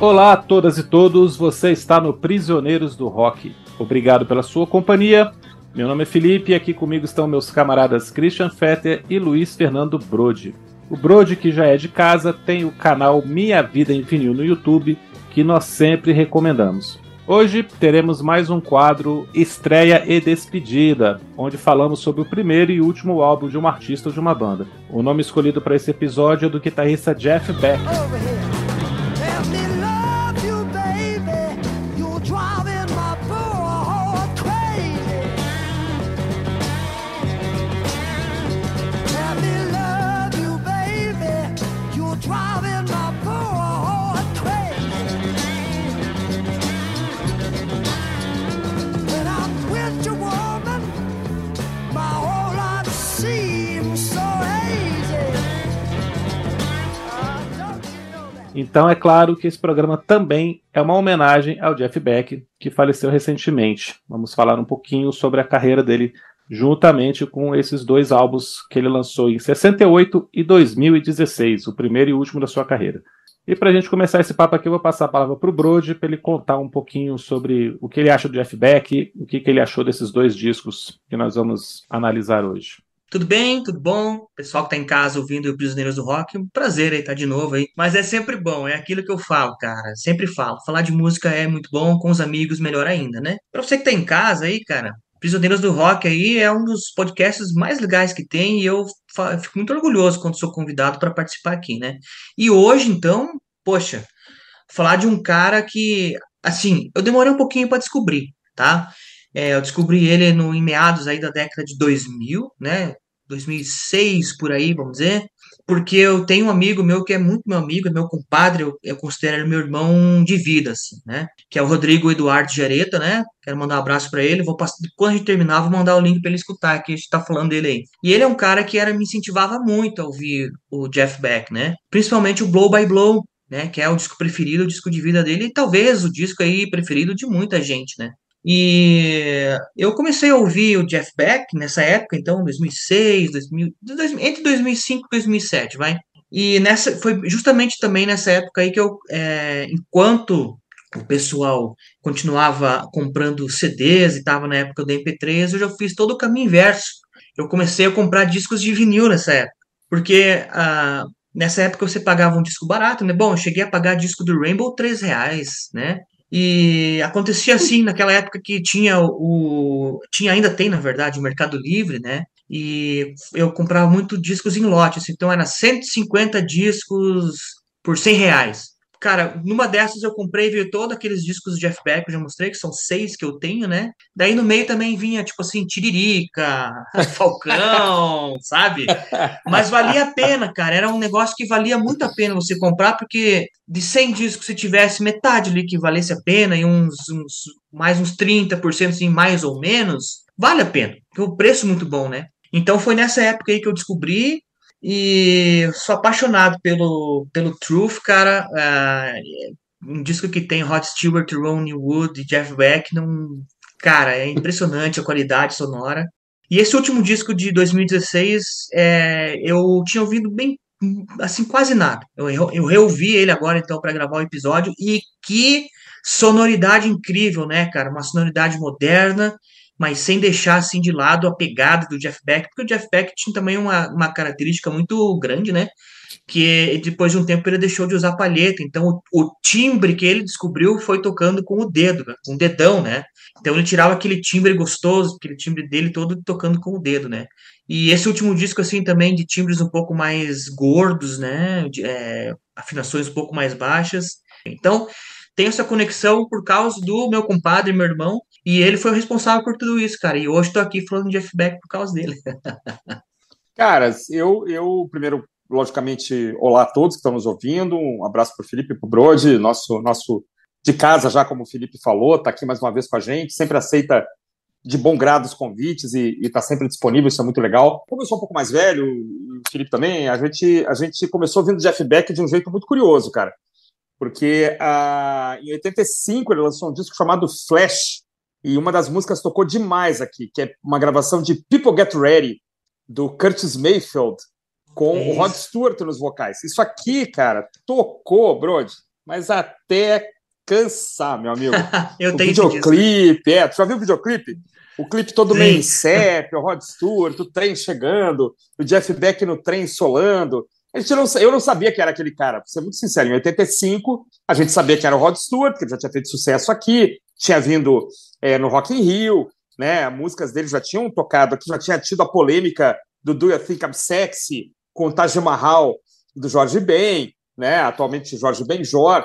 Olá a todas e todos, você está no Prisioneiros do Rock. Obrigado pela sua companhia. Meu nome é Felipe e aqui comigo estão meus camaradas Christian Fetter e Luiz Fernando Brode. O Brode, que já é de casa, tem o canal Minha Vida em Vinil no YouTube, que nós sempre recomendamos. Hoje teremos mais um quadro Estreia e Despedida, onde falamos sobre o primeiro e último álbum de um artista ou de uma banda. O nome escolhido para esse episódio é do guitarrista Jeff Beck. Então é claro que esse programa também é uma homenagem ao Jeff Beck, que faleceu recentemente. Vamos falar um pouquinho sobre a carreira dele juntamente com esses dois álbuns que ele lançou em 68 e 2016, o primeiro e último da sua carreira. E para a gente começar esse papo aqui, eu vou passar a palavra para o Brode para ele contar um pouquinho sobre o que ele acha do Jeff Beck, o que, que ele achou desses dois discos que nós vamos analisar hoje. Tudo bem, tudo bom? Pessoal que tá em casa ouvindo o Prisioneiros do Rock, um prazer aí estar tá de novo aí. Mas é sempre bom, é aquilo que eu falo, cara. Sempre falo. Falar de música é muito bom, com os amigos melhor ainda, né? Pra você que tá em casa aí, cara, Prisioneiros do Rock aí é um dos podcasts mais legais que tem e eu fico muito orgulhoso quando sou convidado para participar aqui, né? E hoje, então, poxa, falar de um cara que, assim, eu demorei um pouquinho para descobrir, tá? É, eu descobri ele no, em meados aí da década de 2000, né? 2006 por aí, vamos dizer, porque eu tenho um amigo meu que é muito meu amigo, é meu compadre, eu, eu considero ele meu irmão de vida, assim, né? Que é o Rodrigo Eduardo Jareta, né? Quero mandar um abraço para ele. Vou passar, quando a gente terminar, vou mandar o link para ele escutar, que a gente tá falando dele aí. E ele é um cara que era me incentivava muito a ouvir o Jeff Beck, né? Principalmente o Blow by Blow, né, que é o disco preferido, o disco de vida dele, e talvez o disco aí preferido de muita gente, né? E eu comecei a ouvir o Jeff Beck nessa época, então, 2006, 2000, entre 2005 e 2007, vai. E nessa foi justamente também nessa época aí que eu, é, enquanto o pessoal continuava comprando CDs e estava na época do MP3, eu já fiz todo o caminho inverso. Eu comecei a comprar discos de vinil nessa época, porque ah, nessa época você pagava um disco barato, né? Bom, eu cheguei a pagar disco do Rainbow três reais, né? E acontecia assim naquela época que tinha o. Tinha, ainda tem, na verdade, o Mercado Livre, né? E eu comprava muito discos em lotes, então era 150 discos por 100 reais. Cara, numa dessas eu comprei, veio todos aqueles discos de Jeff Beck, eu já mostrei, que são seis que eu tenho, né? Daí no meio também vinha, tipo assim, Tiririca, Falcão, sabe? Mas valia a pena, cara. Era um negócio que valia muito a pena você comprar, porque de 100 discos, se tivesse metade ali que valesse a pena e uns, uns mais uns 30%, assim, mais ou menos, vale a pena. Porque o preço é muito bom, né? Então foi nessa época aí que eu descobri e sou apaixonado pelo, pelo Truth, cara. Uh, um disco que tem Rod Stewart, Ronnie Wood e Jeff Beck. Não, cara, é impressionante a qualidade sonora. E esse último disco de 2016, é, eu tinha ouvido bem, assim, quase nada. Eu, eu reouvi ele agora, então, para gravar o episódio. E que sonoridade incrível, né, cara? Uma sonoridade moderna mas sem deixar assim de lado a pegada do Jeff Beck, porque o Jeff Beck tinha também uma, uma característica muito grande, né? Que depois de um tempo ele deixou de usar palheta, então o, o timbre que ele descobriu foi tocando com o dedo, né? com o dedão, né? Então ele tirava aquele timbre gostoso, aquele timbre dele todo tocando com o dedo, né? E esse último disco, assim, também de timbres um pouco mais gordos, né? De, é, afinações um pouco mais baixas. Então, tem essa conexão por causa do meu compadre, meu irmão, e ele foi o responsável por tudo isso, cara. E hoje estou aqui falando de Jeff Beck por causa dele. Caras, eu, eu primeiro, logicamente, olá a todos que estão nos ouvindo. Um abraço para o Felipe e para o Brode, nosso, nosso de casa, já como o Felipe falou, está aqui mais uma vez com a gente, sempre aceita de bom grado os convites e está sempre disponível, isso é muito legal. Como eu sou um pouco mais velho, o Felipe também, a gente, a gente começou ouvindo Jeff Beck de um jeito muito curioso, cara. Porque ah, em 85 ele lançou um disco chamado Flash, e uma das músicas tocou demais aqui, que é uma gravação de People Get Ready, do Curtis Mayfield, com é o Rod Stewart nos vocais. Isso aqui, cara, tocou, Brody. mas até cansar, meu amigo. eu o tenho videoclipe, é, tu já viu o videoclipe? O clipe todo Sim. meio em CEP, o Rod Stewart, o trem chegando, o Jeff Beck no trem solando. A gente não, eu não sabia que era aquele cara, pra ser muito sincero. Em 85, a gente sabia que era o Rod Stewart, que ele já tinha feito sucesso aqui, tinha vindo é, no Rock in Rio, né? Músicas dele já tinham tocado aqui, já tinha tido a polêmica do Do You Think I'm Sexy com o Taj Mahal do Jorge Ben, né? Atualmente Jorge Benjor.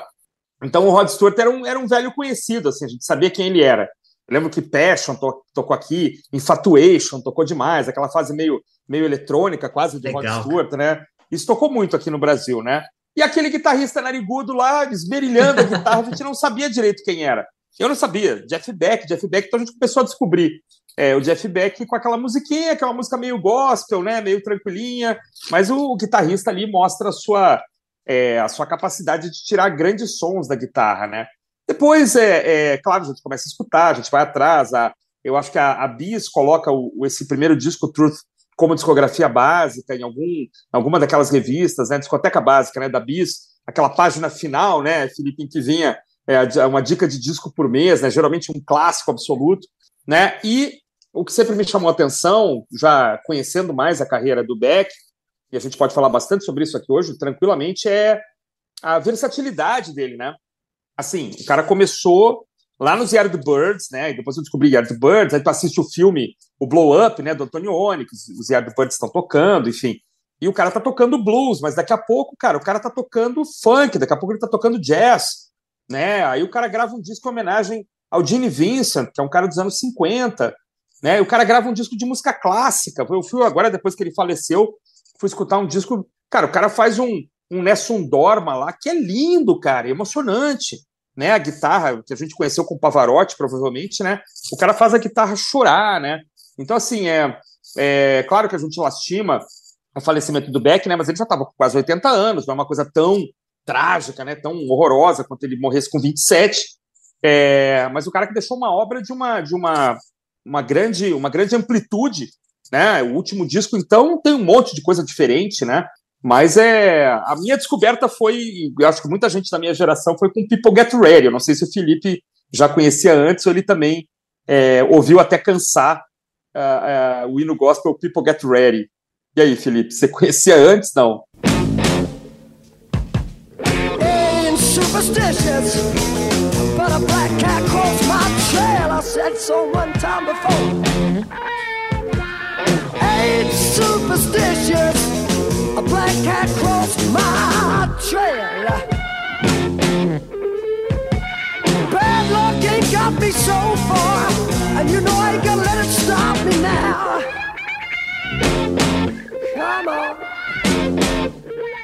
Então o Rod Stewart era um, era um velho conhecido, assim, a gente sabia quem ele era. Eu lembro que Passion to, tocou aqui, Infatuation tocou demais, aquela fase meio, meio eletrônica, quase do Legal, Rod Stewart, né? Isso tocou muito aqui no Brasil, né? E aquele guitarrista narigudo lá, esmerilhando a guitarra, a gente não sabia direito quem era. Eu não sabia. Jeff Beck, Jeff Beck, então a gente começou a descobrir é, o Jeff Beck com aquela musiquinha, que é música meio gospel, né? Meio tranquilinha, mas o, o guitarrista ali mostra a sua, é, a sua capacidade de tirar grandes sons da guitarra, né? Depois, é, é, claro, a gente começa a escutar, a gente vai atrás. A, eu acho que a, a Bis coloca o, esse primeiro disco, Truth, como discografia básica em algum, alguma daquelas revistas, né? Discoteca básica, né? Da Bis, aquela página final, né, Felipe, em que vinha é, uma dica de disco por mês, né? Geralmente um clássico absoluto, né? E o que sempre me chamou a atenção, já conhecendo mais a carreira do Beck, e a gente pode falar bastante sobre isso aqui hoje, tranquilamente, é a versatilidade dele, né? assim, o cara começou lá nos Yardbirds, né? E depois eu descobri Yardbirds, aí tu assiste o filme, o Blow Up, né, do Antonioni, que os Yardbirds estão tocando, enfim. E o cara tá tocando blues, mas daqui a pouco, cara, o cara tá tocando funk, daqui a pouco ele tá tocando jazz, né? Aí o cara grava um disco em homenagem ao Gene Vincent, que é um cara dos anos 50, né? E o cara grava um disco de música clássica. Eu fui agora, depois que ele faleceu, fui escutar um disco. Cara, o cara faz um, um Nessun Dorma lá, que é lindo, cara, emocionante. Né, a guitarra que a gente conheceu com Pavarotti, provavelmente, né? O cara faz a guitarra chorar, né? Então, assim, é, é claro que a gente lastima o falecimento do Beck, né? Mas ele já estava com quase 80 anos, não é uma coisa tão trágica, né? Tão horrorosa quanto ele morresse com 27. É, mas o cara que deixou uma obra de uma de uma, uma grande uma grande amplitude, né? O último disco, então, tem um monte de coisa diferente, né? Mas é a minha descoberta foi, eu acho que muita gente da minha geração foi com People Get Ready. Eu não sei se o Felipe já conhecia antes ou ele também é, ouviu até cansar uh, uh, o hino gospel People Get Ready. E aí, Felipe, você conhecia antes, não? Ain't. A black cat crossed my trail. Bad luck ain't got me so far, and you know I ain't gonna let it stop me now. Come on.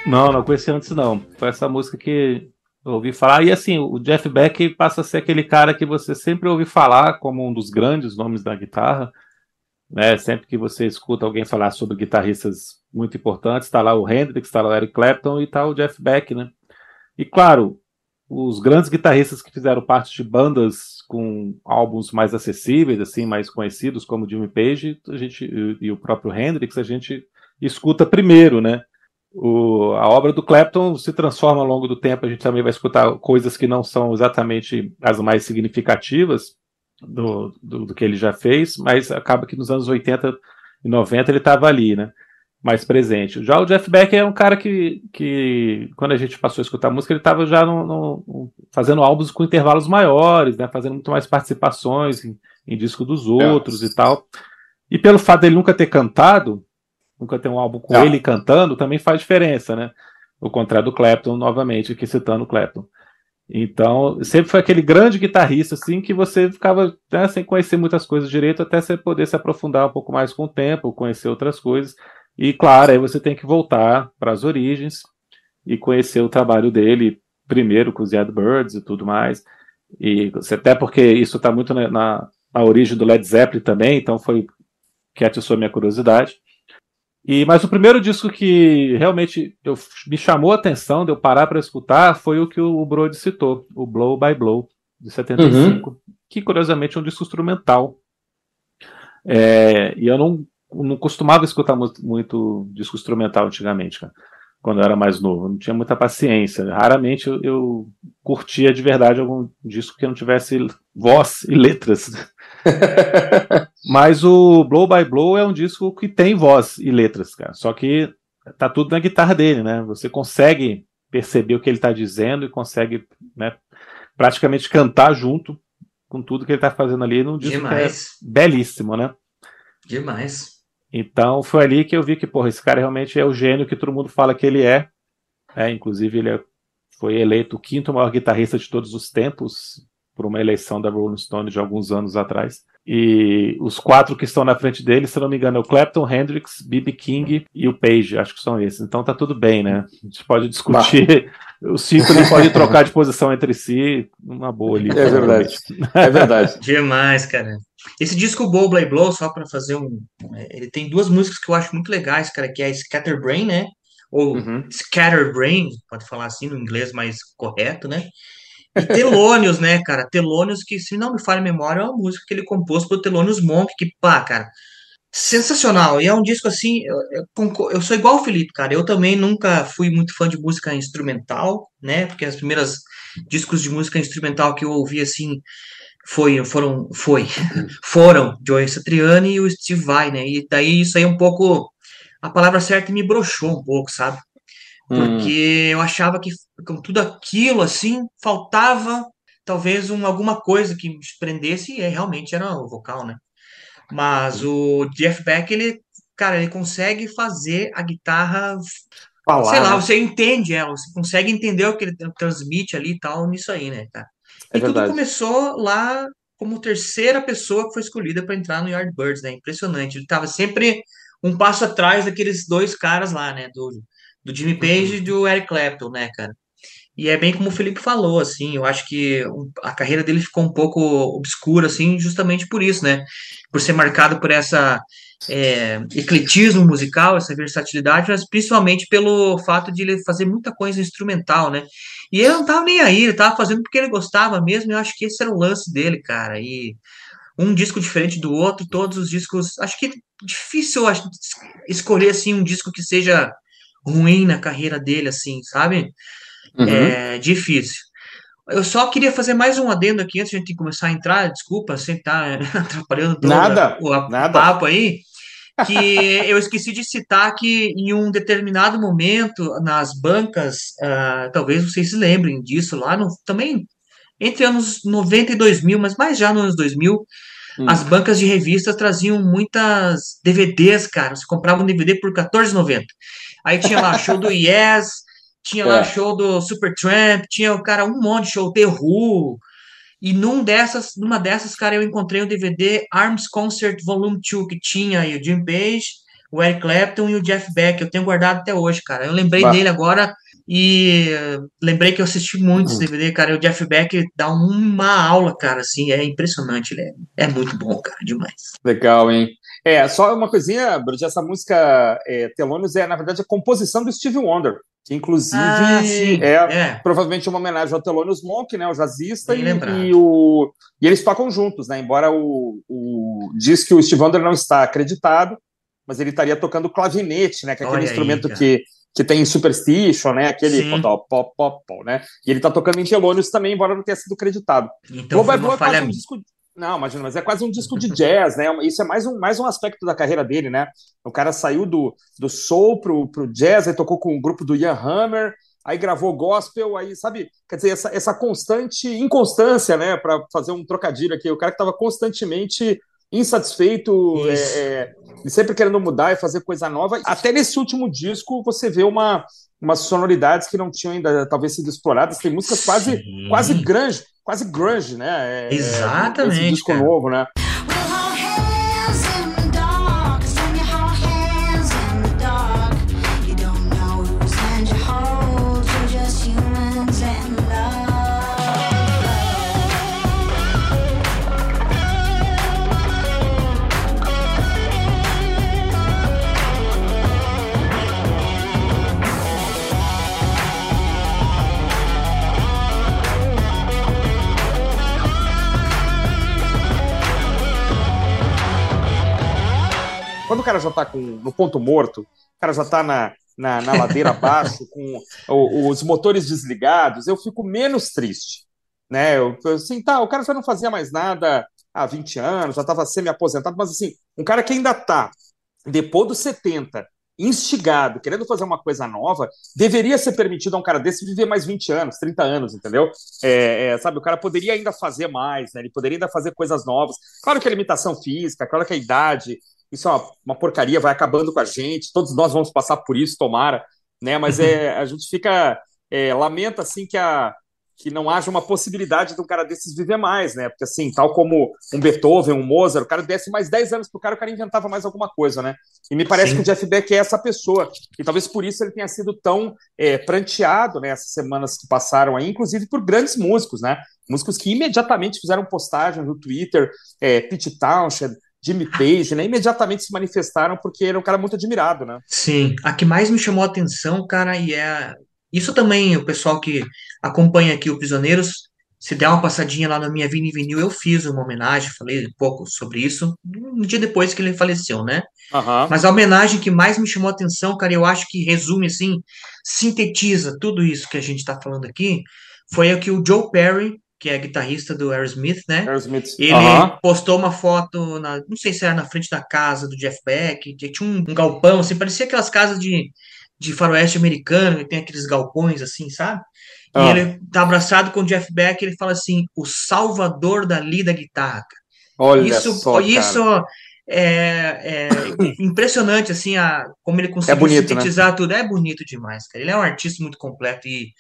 Não, não conheci antes não. Foi essa música que eu ouvi falar. E assim, o Jeff Beck passa a ser aquele cara que você sempre ouve falar como um dos grandes nomes da guitarra. Né? Sempre que você escuta alguém falar sobre guitarristas muito importantes, está lá o Hendrix, está lá o Eric Clapton e está o Jeff Beck, né? E claro, os grandes guitarristas que fizeram parte de bandas com álbuns mais acessíveis, assim, mais conhecidos, como Jimmy Page, a gente e, e o próprio Hendrix, a gente escuta primeiro, né? O, a obra do Clapton se transforma ao longo do tempo, a gente também vai escutar coisas que não são exatamente as mais significativas, do, do, do, que ele já fez, mas acaba que nos anos 80 e 90 ele estava ali, né? Mais presente. Já o Jeff Beck é um cara que, que quando a gente passou a escutar música, ele estava já no, no, fazendo álbuns com intervalos maiores, né? Fazendo muito mais participações em, em disco dos outros é. e tal. E pelo fato dele nunca ter cantado, nunca ter um álbum com é. ele cantando, também faz diferença, né? O contrário do Clapton, novamente, aqui citando o Clapton. Então, sempre foi aquele grande guitarrista, assim, que você ficava né, sem conhecer muitas coisas direito, até você poder se aprofundar um pouco mais com o tempo, conhecer outras coisas. E, claro, aí você tem que voltar para as origens e conhecer o trabalho dele, primeiro com os Yardbirds e tudo mais. E até porque isso está muito na, na, na, origem do Led Zeppelin também, então foi que atiçou a minha curiosidade. E, mas o primeiro disco que realmente eu, me chamou a atenção de eu parar para escutar foi o que o Brody citou, o Blow by Blow, de 75, uhum. que curiosamente é um disco instrumental. É, e eu não, não costumava escutar muito, muito, disco instrumental antigamente, cara. quando eu era mais novo. não tinha muita paciência. Raramente eu, eu, curtia de verdade algum disco que não tivesse voz e letras. Mas o Blow by Blow é um disco que tem voz e letras, cara. Só que tá tudo na guitarra dele, né? Você consegue perceber o que ele está dizendo e consegue né, praticamente cantar junto com tudo que ele está fazendo ali num disco é belíssimo, né? Demais. Então foi ali que eu vi que, porra, esse cara realmente é o gênio que todo mundo fala que ele é. é inclusive, ele é, foi eleito o quinto maior guitarrista de todos os tempos por uma eleição da Rolling Stone de alguns anos atrás. E os quatro que estão na frente dele, se não me engano, é o Clapton, Hendrix, B.B. King e o Page, acho que são esses. Então tá tudo bem, né? A gente pode discutir. Os cinco ali podem trocar de posição entre si, uma boa ali. É verdade. É verdade. Demais, cara. Esse disco Blow Blay Blow, só para fazer um. É, ele tem duas músicas que eu acho muito legais, cara, que é Scatterbrain, né? Ou uhum. Scatterbrain, pode falar assim no inglês mais correto, né? E Telônios, né, cara? Telônios, que se não me falha a memória, é uma música que ele compôs pro Telônios Monk, que, pá, cara, sensacional. E é um disco assim, eu, eu, sou igual o Felipe, cara. Eu também nunca fui muito fã de música instrumental, né? Porque as primeiras discos de música instrumental que eu ouvi assim foi, foram, foi, foram Joey Satriani e o Steve Vai, né? E daí isso aí um pouco, a palavra certa me broxou um pouco, sabe? Porque hum. eu achava que com tudo aquilo assim, faltava talvez um, alguma coisa que me prendesse e realmente era o vocal, né? Mas o Jeff Beck, ele, cara, ele consegue fazer a guitarra Falar, sei lá, né? você entende ela, você consegue entender o que ele transmite ali e tal nisso aí, né, cara? É e verdade. tudo começou lá como terceira pessoa que foi escolhida para entrar no Yardbirds, né? Impressionante. Ele estava sempre um passo atrás daqueles dois caras lá, né? Do, do Jimmy Page uhum. e do Eric Clapton, né, cara? E é bem como o Felipe falou, assim, eu acho que a carreira dele ficou um pouco obscura, assim, justamente por isso, né? Por ser marcado por essa é, ecletismo musical, essa versatilidade, mas principalmente pelo fato de ele fazer muita coisa instrumental, né? E ele não tava nem aí, ele tava fazendo porque ele gostava mesmo, e eu acho que esse era o lance dele, cara. E um disco diferente do outro, todos os discos. Acho que é difícil acho, escolher assim um disco que seja ruim na carreira dele, assim, sabe? Uhum. É difícil. Eu só queria fazer mais um adendo aqui antes de a gente começar a entrar. Desculpa, sem estar tá atrapalhando todo nada, o, o nada. papo aí que eu esqueci de citar que em um determinado momento nas bancas, uh, talvez vocês se lembrem disso lá no, também entre anos 90 e 2000, mas mais já nos anos 2000, hum. as bancas de revistas traziam muitas DVDs, cara. Você comprava um DVD por R$14,90. Aí tinha lá show do Yes, tinha lá é. show do Supertramp, tinha, o cara, um monte de show, The Who, e num dessas, numa dessas, cara, eu encontrei o DVD Arms Concert Volume 2, que tinha aí o Jim Page, o Eric Clapton e o Jeff Beck. Eu tenho guardado até hoje, cara. Eu lembrei bah. dele agora e lembrei que eu assisti muito esse DVD, cara. E o Jeff Beck dá uma aula, cara, assim, é impressionante. Ele é, é muito bom, cara, demais. Legal, hein? É, só uma coisinha, Bruce, essa música é, Telônios é, na verdade, a composição do Steve Wonder que inclusive ah, é, é, provavelmente uma homenagem ao Thelonious Monk, né, o jazzista, e, e, o, e eles tocam juntos, né, embora o, o diz que o Steve Wonder não está acreditado, mas ele estaria tocando clavinete, né, que é aquele Olha instrumento aí, que, que tem Superstition, né, aquele pop, pop, pop, né, e ele está tocando em Thelonious também, embora não tenha sido acreditado. Então, foi uma falha um disco, não, imagina, mas é quase um disco de jazz, né? Isso é mais um, mais um aspecto da carreira dele, né? O cara saiu do, do soul pro, pro jazz, aí tocou com o grupo do Ian Hammer, aí gravou gospel, aí, sabe? Quer dizer, essa, essa constante inconstância, né? Para fazer um trocadilho aqui, o cara que estava constantemente insatisfeito, é, é, sempre querendo mudar e fazer coisa nova. Até nesse último disco você vê uma, umas sonoridades que não tinham ainda talvez sido exploradas. Tem músicas quase, quase grunge quase grunge, né? É, Exatamente. Esse disco cara. novo, né? Quando o cara já tá com, no ponto morto, o cara já tá na, na, na ladeira abaixo, com o, os motores desligados, eu fico menos triste. Né? Eu, assim, tá, o cara já não fazia mais nada há 20 anos, já estava semi-aposentado, mas assim, um cara que ainda está, depois dos 70, instigado, querendo fazer uma coisa nova, deveria ser permitido a um cara desse viver mais 20 anos, 30 anos, entendeu? É, é, sabe, o cara poderia ainda fazer mais, né? Ele poderia ainda fazer coisas novas. Claro que a limitação física, claro que a idade, isso é uma, uma porcaria, vai acabando com a gente, todos nós vamos passar por isso, tomara, né? Mas é, a gente fica, é, lamenta, assim, que a, que não haja uma possibilidade de um cara desses viver mais, né? Porque, assim, tal como um Beethoven, um Mozart, o cara desse mais 10 anos pro cara, o cara inventava mais alguma coisa, né? E me parece Sim. que o Jeff Beck é essa pessoa. E talvez por isso ele tenha sido tão é, pranteado nessas né, semanas que passaram aí, inclusive por grandes músicos, né? Músicos que imediatamente fizeram postagens no Twitter, é, Pete Townshend, Jimmy Page, né? Imediatamente se manifestaram porque era um cara muito admirado, né? Sim. A que mais me chamou a atenção, cara, e é isso também, o pessoal que acompanha aqui o Prisioneiros, se der uma passadinha lá na minha Vini Vinil, eu fiz uma homenagem, falei um pouco sobre isso, um dia depois que ele faleceu, né? Uhum. Mas a homenagem que mais me chamou a atenção, cara, eu acho que resume, assim, sintetiza tudo isso que a gente tá falando aqui, foi a que o Joe Perry, que é guitarrista do Aerosmith, né? Aerosmith. Ele uhum. postou uma foto, na, não sei se era na frente da casa do Jeff Beck, tinha um, um galpão, assim, parecia aquelas casas de de faroeste americano, que tem aqueles galpões assim, sabe? E ele tá abraçado com o Jeff Beck, ele fala assim, o salvador da lida guitarra. Olha isso, só, isso é, é impressionante, assim, a, como ele conseguiu é bonito, né? sintetizar né? tudo. É bonito demais, cara. Ele é um artista muito completo e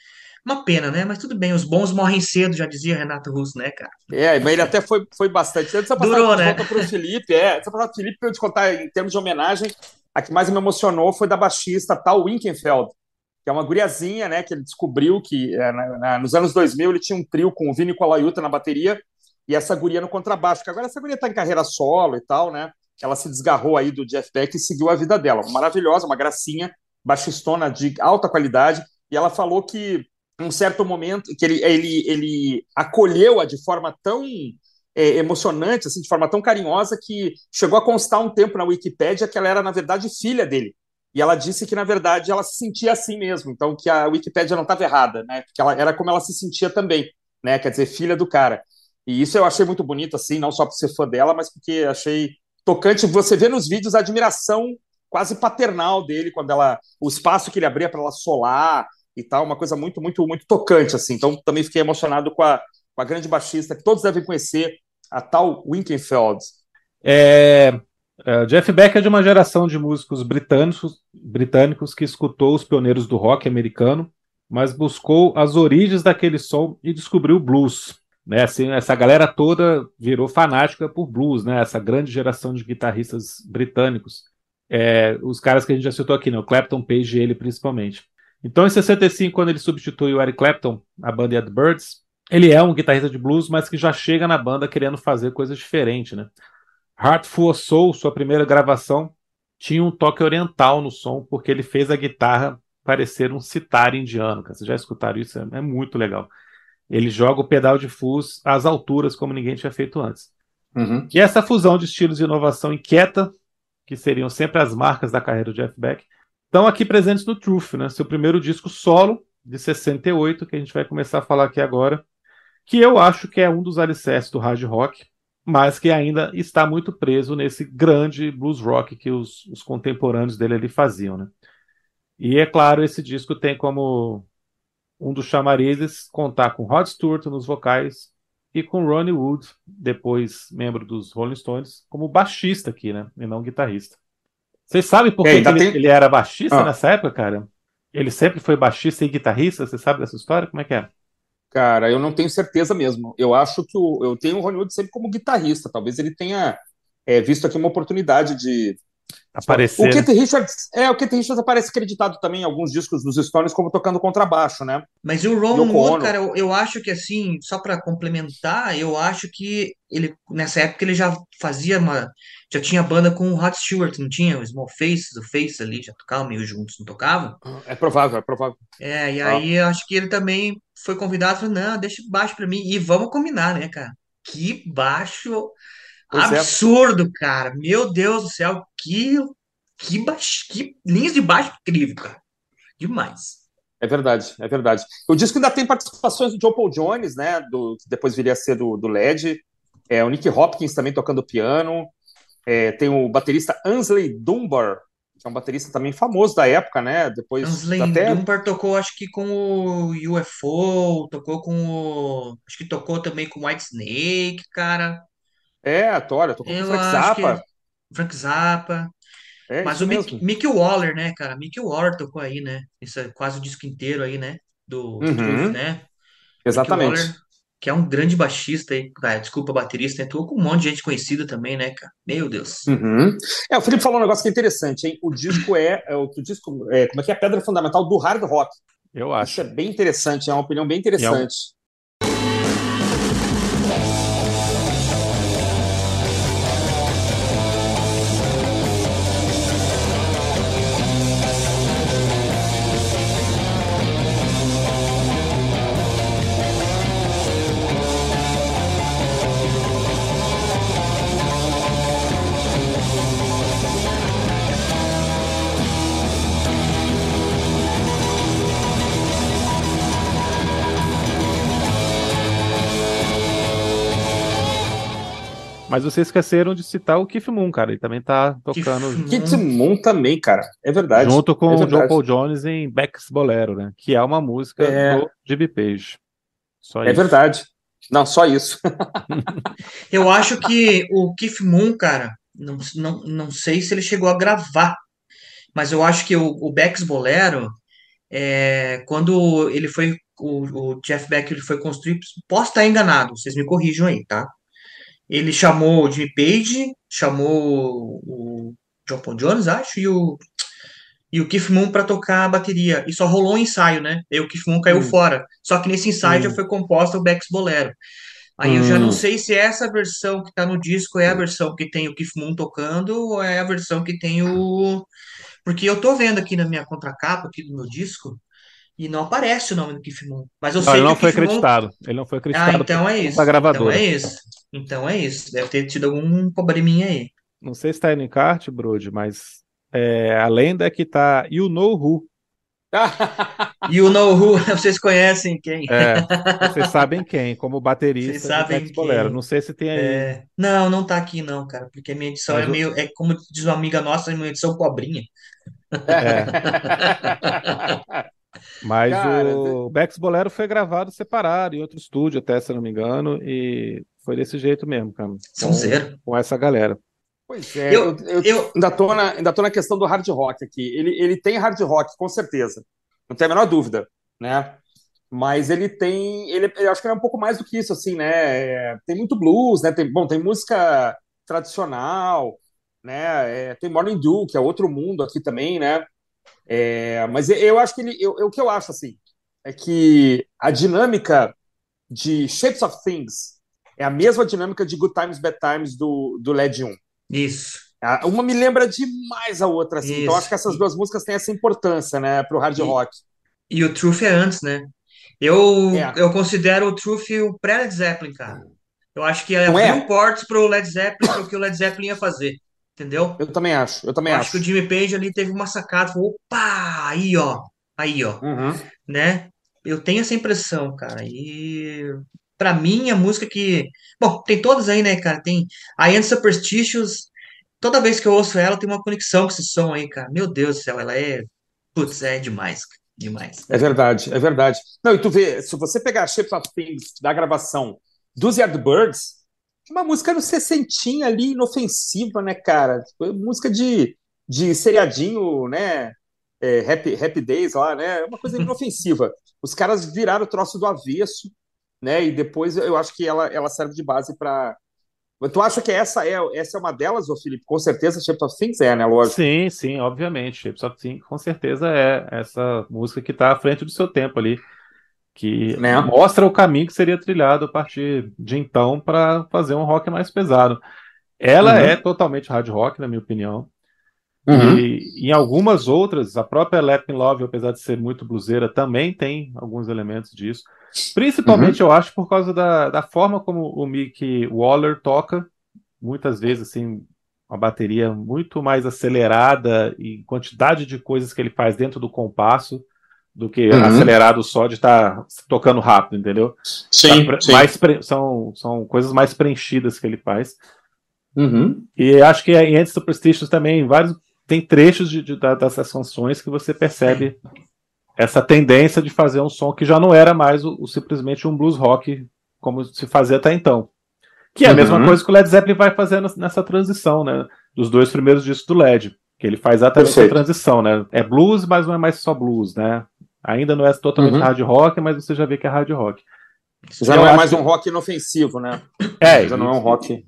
uma pena, né? Mas tudo bem, os bons morrem cedo, já dizia Renato Russo, né, cara? É, mas ele até foi, foi bastante. Antes Durou, né? para o Felipe, é, antes de passar Felipe, para eu te contar em termos de homenagem, a que mais me emocionou foi da baixista Tal Winkenfeld, que é uma guriazinha, né, que ele descobriu que é, na, na, nos anos 2000 ele tinha um trio com o Vini Colaiuta na bateria e essa guria no contrabaixo, que agora essa guria está em carreira solo e tal, né? Ela se desgarrou aí do Jeff Beck e seguiu a vida dela. Maravilhosa, uma gracinha, baixistona de alta qualidade, e ela falou que um certo momento que ele, ele, ele acolheu-a de forma tão é, emocionante, assim, de forma tão carinhosa, que chegou a constar um tempo na Wikipédia que ela era, na verdade, filha dele. E ela disse que, na verdade, ela se sentia assim mesmo, então que a Wikipédia não estava errada, né? Porque ela era como ela se sentia também, né? Quer dizer, filha do cara. E isso eu achei muito bonito, assim, não só por ser fã dela, mas porque achei tocante. Você vê nos vídeos a admiração quase paternal dele, quando ela. o espaço que ele abria para ela solar e tal, uma coisa muito, muito, muito tocante, assim. Então também fiquei emocionado com a, uma grande baixista que todos devem conhecer, a tal Winkenfeld. É, é, Jeff Beck é de uma geração de músicos britânicos, britânicos que escutou os pioneiros do rock americano, mas buscou as origens daquele som e descobriu o blues. Né, assim, essa galera toda virou fanática por blues, né, essa grande geração de guitarristas britânicos. É, os caras que a gente já citou aqui, né, o Clapton, Page e ele principalmente. Então, em 65, quando ele substitui o Eric Clapton, a banda Yardbirds, ele é um guitarrista de blues, mas que já chega na banda querendo fazer coisas diferentes, né? Heartful of Soul, sua primeira gravação, tinha um toque oriental no som, porque ele fez a guitarra parecer um sitar indiano. Cara. Vocês já escutaram isso? É, é muito legal. Ele joga o pedal de fuzz às alturas, como ninguém tinha feito antes. Uhum. E essa fusão de estilos de inovação inquieta, que seriam sempre as marcas da carreira do Jeff Beck, estão aqui presentes no Truth, né? seu primeiro disco solo, de 68, que a gente vai começar a falar aqui agora, que eu acho que é um dos alicerces do hard rock, mas que ainda está muito preso nesse grande blues rock que os, os contemporâneos dele ali faziam, né? E é claro, esse disco tem como um dos chamarizes contar com Rod Stewart nos vocais e com Ronnie Wood, depois membro dos Rolling Stones, como baixista aqui, né? E não guitarrista. Vocês sabem por que, ele, tem... ele, era baixista ah. nessa época, cara? Ele sempre foi baixista e guitarrista? Você sabe dessa história? Como é que é? Cara, eu não tenho certeza mesmo. Eu acho que o, eu tenho o Ronnie Wood sempre como guitarrista. Talvez ele tenha é, visto aqui uma oportunidade de aparecer. O Keith Richards, é, o Keith Richards aparece acreditado também em alguns discos dos Stones como tocando contrabaixo, né? Mas o Ron Wood, cara, eu, eu, acho que assim, só para complementar, eu acho que ele nessa época ele já fazia uma já tinha banda com o Rod Stewart, não tinha? O Small Faces, o Face ali, já tocavam meio juntos, não tocavam? É provável, é provável. É, e aí ah. eu acho que ele também foi convidado e falou, não, deixa baixo para mim e vamos combinar, né, cara? Que baixo pois é. absurdo, é. cara. Meu Deus do céu, que que baixo, que linhas de baixo incrível, cara. Demais. É verdade, é verdade. O disco ainda tem participações do John Paul Jones, né? Do, que depois viria a ser do, do LED. É, o Nick Hopkins também tocando piano. É, tem o baterista Ansley Dunbar, que é um baterista também famoso da época, né? Depois Ansley até Dunbar tocou, acho que com o UFO, tocou com o. Acho que tocou também com o White Snake, cara. É, a Tora, tocou com o Eu Frank acho que. Zappa. Frank Zappa. É Mas isso o Mick, mesmo. Mick Waller, né, cara? Mick Waller tocou aí, né? Isso é quase o disco inteiro aí, né? Do Uhum, né? Mick Waller, exatamente. que é um grande baixista aí, cara, desculpa, baterista, né? Tocou com um monte de gente conhecida também, né, cara? Meu Deus. Uhum. É, o Felipe falou um negócio que é interessante, hein? O disco é, é o o disco é, como é que é a pedra fundamental do hard rock. Eu Isso é acho. bem interessante, é uma opinião bem E é interessante. Mas vocês esqueceram de citar o Keith Moon, cara. Ele também tá tocando Kid Moon. Moon também, cara. É verdade. junto É com o John verdade. Paul Jones em Beck's Bolero, né? Que é uma música É, do Jimmy Page. Só é isso. verdade. Não, só isso. Eu acho que o Keith Moon, cara, não, não, não sei se ele chegou a gravar, mas eu acho que o, o Beck's Bolero, é, quando ele foi, o, o Jeff Beck ele foi construir, posso estar enganado, vocês me corrijam aí, tá? Ele chamou o Jimmy Page, chamou o John Paul Jones, acho, e o, e o Keith Moon para tocar a bateria. E só rolou um ensaio, né? E o Keith Moon caiu Hum, fora. Só que nesse ensaio já hum, foi composta o Beck's Bolero. Aí eu já não hum. sei se essa versão que tá no disco é a versão que tem o Keith Moon tocando ou é a versão que tem o. Porque eu tô vendo aqui na minha contracapa aqui do meu disco e não aparece o nome do Keith Moon. Mas eu Não, ele sei que não o foi Keith Moon. acreditado. Ele não foi Ah, acreditado por então é isso. Então é isso. Então é isso. Deve ter tido algum probleminha aí. Não sei se tá aí no encarte, Brode, mas é, a lenda é que tá You Know Who. O Know Who, vocês conhecem quem? É, vocês sabem quem, como Vocês baterista de sabem Bolero. quem? Não sei se tem aí. É... Não, não tá aqui não, cara, porque a minha edição Mas é o- meio, é como diz uma amiga nossa, uma edição pobrinha. É, mas Cara, o Beck's Bolero foi gravado separado em outro estúdio, até se eu não me engano, e foi desse jeito mesmo, cara, São com, zero. com essa galera. Pois é, Eu, eu, eu eu, ainda tô na, ainda tô na questão do hard rock aqui. Ele, ele tem hard rock, com certeza. Não tem a menor dúvida, né? Mas ele tem, ele, eu acho que ele é um pouco mais do que isso, assim, né? É, tem muito blues, né? Tem, bom, tem música tradicional, né? É, tem Morning Dew, que é outro mundo aqui também, né? É, mas eu acho que ele, eu, eu- o que eu acho assim é que a dinâmica de Shapes of Things é a mesma dinâmica de Good Times Bad Times do, do LED 1. isso, Uma me lembra demais a outra, assim. Então acho isso. que essas duas músicas têm essa importância, né, pro hard e, rock. e o Truth é antes, né? Eu, É, eu considero o Truth o pré-Led Zeppelin, cara. Eu acho que ele não abriu é? portas pro Led Zeppelin, pro que o Led Zeppelin ia fazer, entendeu? Eu também acho, eu também acho que o. Jimmy Page ali teve uma sacada, falou, opa, aí ó, aí ó, Uhum. né? Eu tenho essa impressão, cara. E pra mim a música que, bom, tem todas aí, né, cara? Tem I Am Superstitious. Toda vez que eu ouço ela, tem uma conexão com esse som aí, cara. Meu Deus do céu, ela é, putz, é demais, cara. demais. É verdade, é verdade. Não, e tu vê, se você pegar Shapes of Things da gravação dos Yardbirds, uma música no sessentinha ali, inofensiva, né, cara? Tipo, música de, de seriadinho, né? É, happy, happy Days lá, né? Uma coisa inofensiva. Os caras viraram o troço do avesso, né? E depois eu acho que ela, ela serve de base para. Tu acha que essa é, essa é uma delas, ô Felipe? Com certeza, Shapes of Things é, né? Lógico. Sim, sim, obviamente. Shapes of Things, com certeza é essa música que está à frente do seu tempo ali, que Né? mostra o caminho que seria trilhado a partir de então para fazer um rock mais pesado. Ela Uhum. é totalmente hard rock, na minha opinião. Uhum. E em algumas outras, a própria Latin Love, apesar de ser muito bluseira, também tem alguns elementos disso. Principalmente, eu acho, por causa da, da forma como o Mick Waller toca, muitas vezes, assim, uma bateria muito mais acelerada e quantidade de coisas que ele faz dentro do compasso. Do que uhum. acelerado só de estar tá tocando rápido, entendeu? Sim, tá, sim. Mais são, são coisas mais preenchidas que ele faz. Uhum. E acho que em Antes Superstitious também, vários, tem trechos de, de, dessas canções que você percebe essa tendência de fazer um som que já não era mais o, o simplesmente um blues rock como se fazia até então. Que é a uhum. mesma coisa que o Led Zeppelin vai fazendo nessa transição, né? Dos dois primeiros discos do Led. Que ele faz exatamente essa transição, né? É blues, mas não é mais só blues, né? Ainda não é totalmente uhum. hard rock, mas você já vê que é hard rock. Já não é mais um rock inofensivo, né? É, já não é um rock.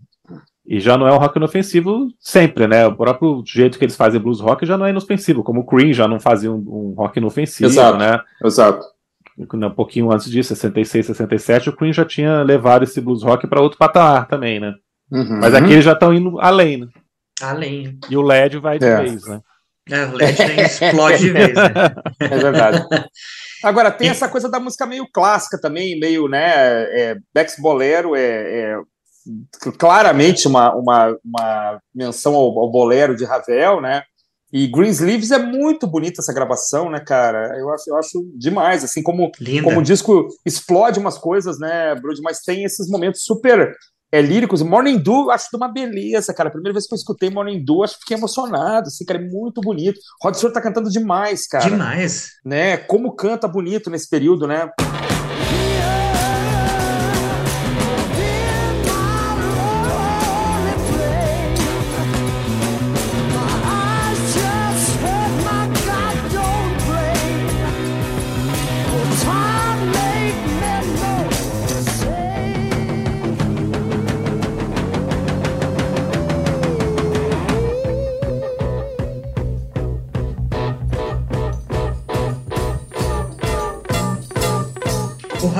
E já não é um rock inofensivo sempre, né? O próprio jeito que eles fazem blues rock já não é inofensivo, como o Cream já não fazia um, um rock inofensivo, exato, né? Exato. Um pouquinho antes disso, 66, 67, o Cream já tinha levado esse blues rock para outro patamar também, né? Uhum. Mas aqui eles já estão indo além, né? Além. E o LED vai de é. vez, né? É, o LED explode de vez, né? É verdade. Agora, tem essa coisa da música meio clássica também, meio, né? É, Bex Bolero é, é claramente uma, uma, uma menção ao, ao, bolero de Ravel, né? E Greensleeves é muito bonita essa gravação, né, cara? Eu acho, eu acho demais, assim, como, como o disco explode umas coisas, né, Brody? Mas tem esses momentos super é, líricos. Morning Dew, acho de uma beleza, cara. A primeira vez que eu escutei Morning Dew, acho que fiquei emocionado, assim, cara, é muito bonito. Rod Stewart tá cantando demais, cara. Demais. Né? Como canta bonito nesse período, né?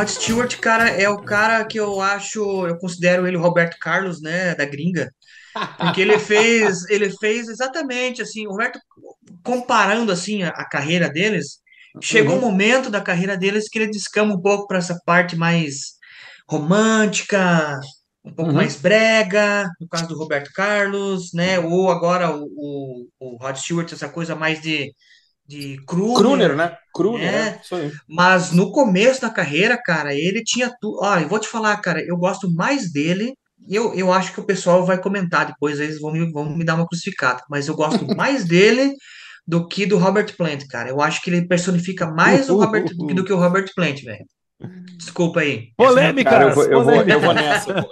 Rod Stewart, cara, é o cara que eu acho, eu considero ele o Roberto Carlos, né, da gringa. Porque ele fez, ele fez exatamente assim, o Roberto comparando assim a, a carreira deles, chegou uhum. um momento da carreira deles que ele descama um pouco para essa parte mais romântica, um pouco uhum. mais brega, no caso do Roberto Carlos, né? Ou agora o, o, o Rod Stewart, essa coisa mais de de Kruner, Kruner né? Kruner, né? Mas no começo da carreira, cara, ele tinha tudo. Ó, eu vou te falar, cara, eu gosto mais dele. Eu, eu acho que o pessoal vai comentar depois, eles vão me, vão me dar uma crucificada. Mas eu gosto mais dele do que do Robert Plant, cara. Eu acho que ele personifica mais o Robert do que, do que o Robert Plant, velho. Desculpa aí. Polêmica! Cara, eu, vou, eu, vou, eu vou nessa.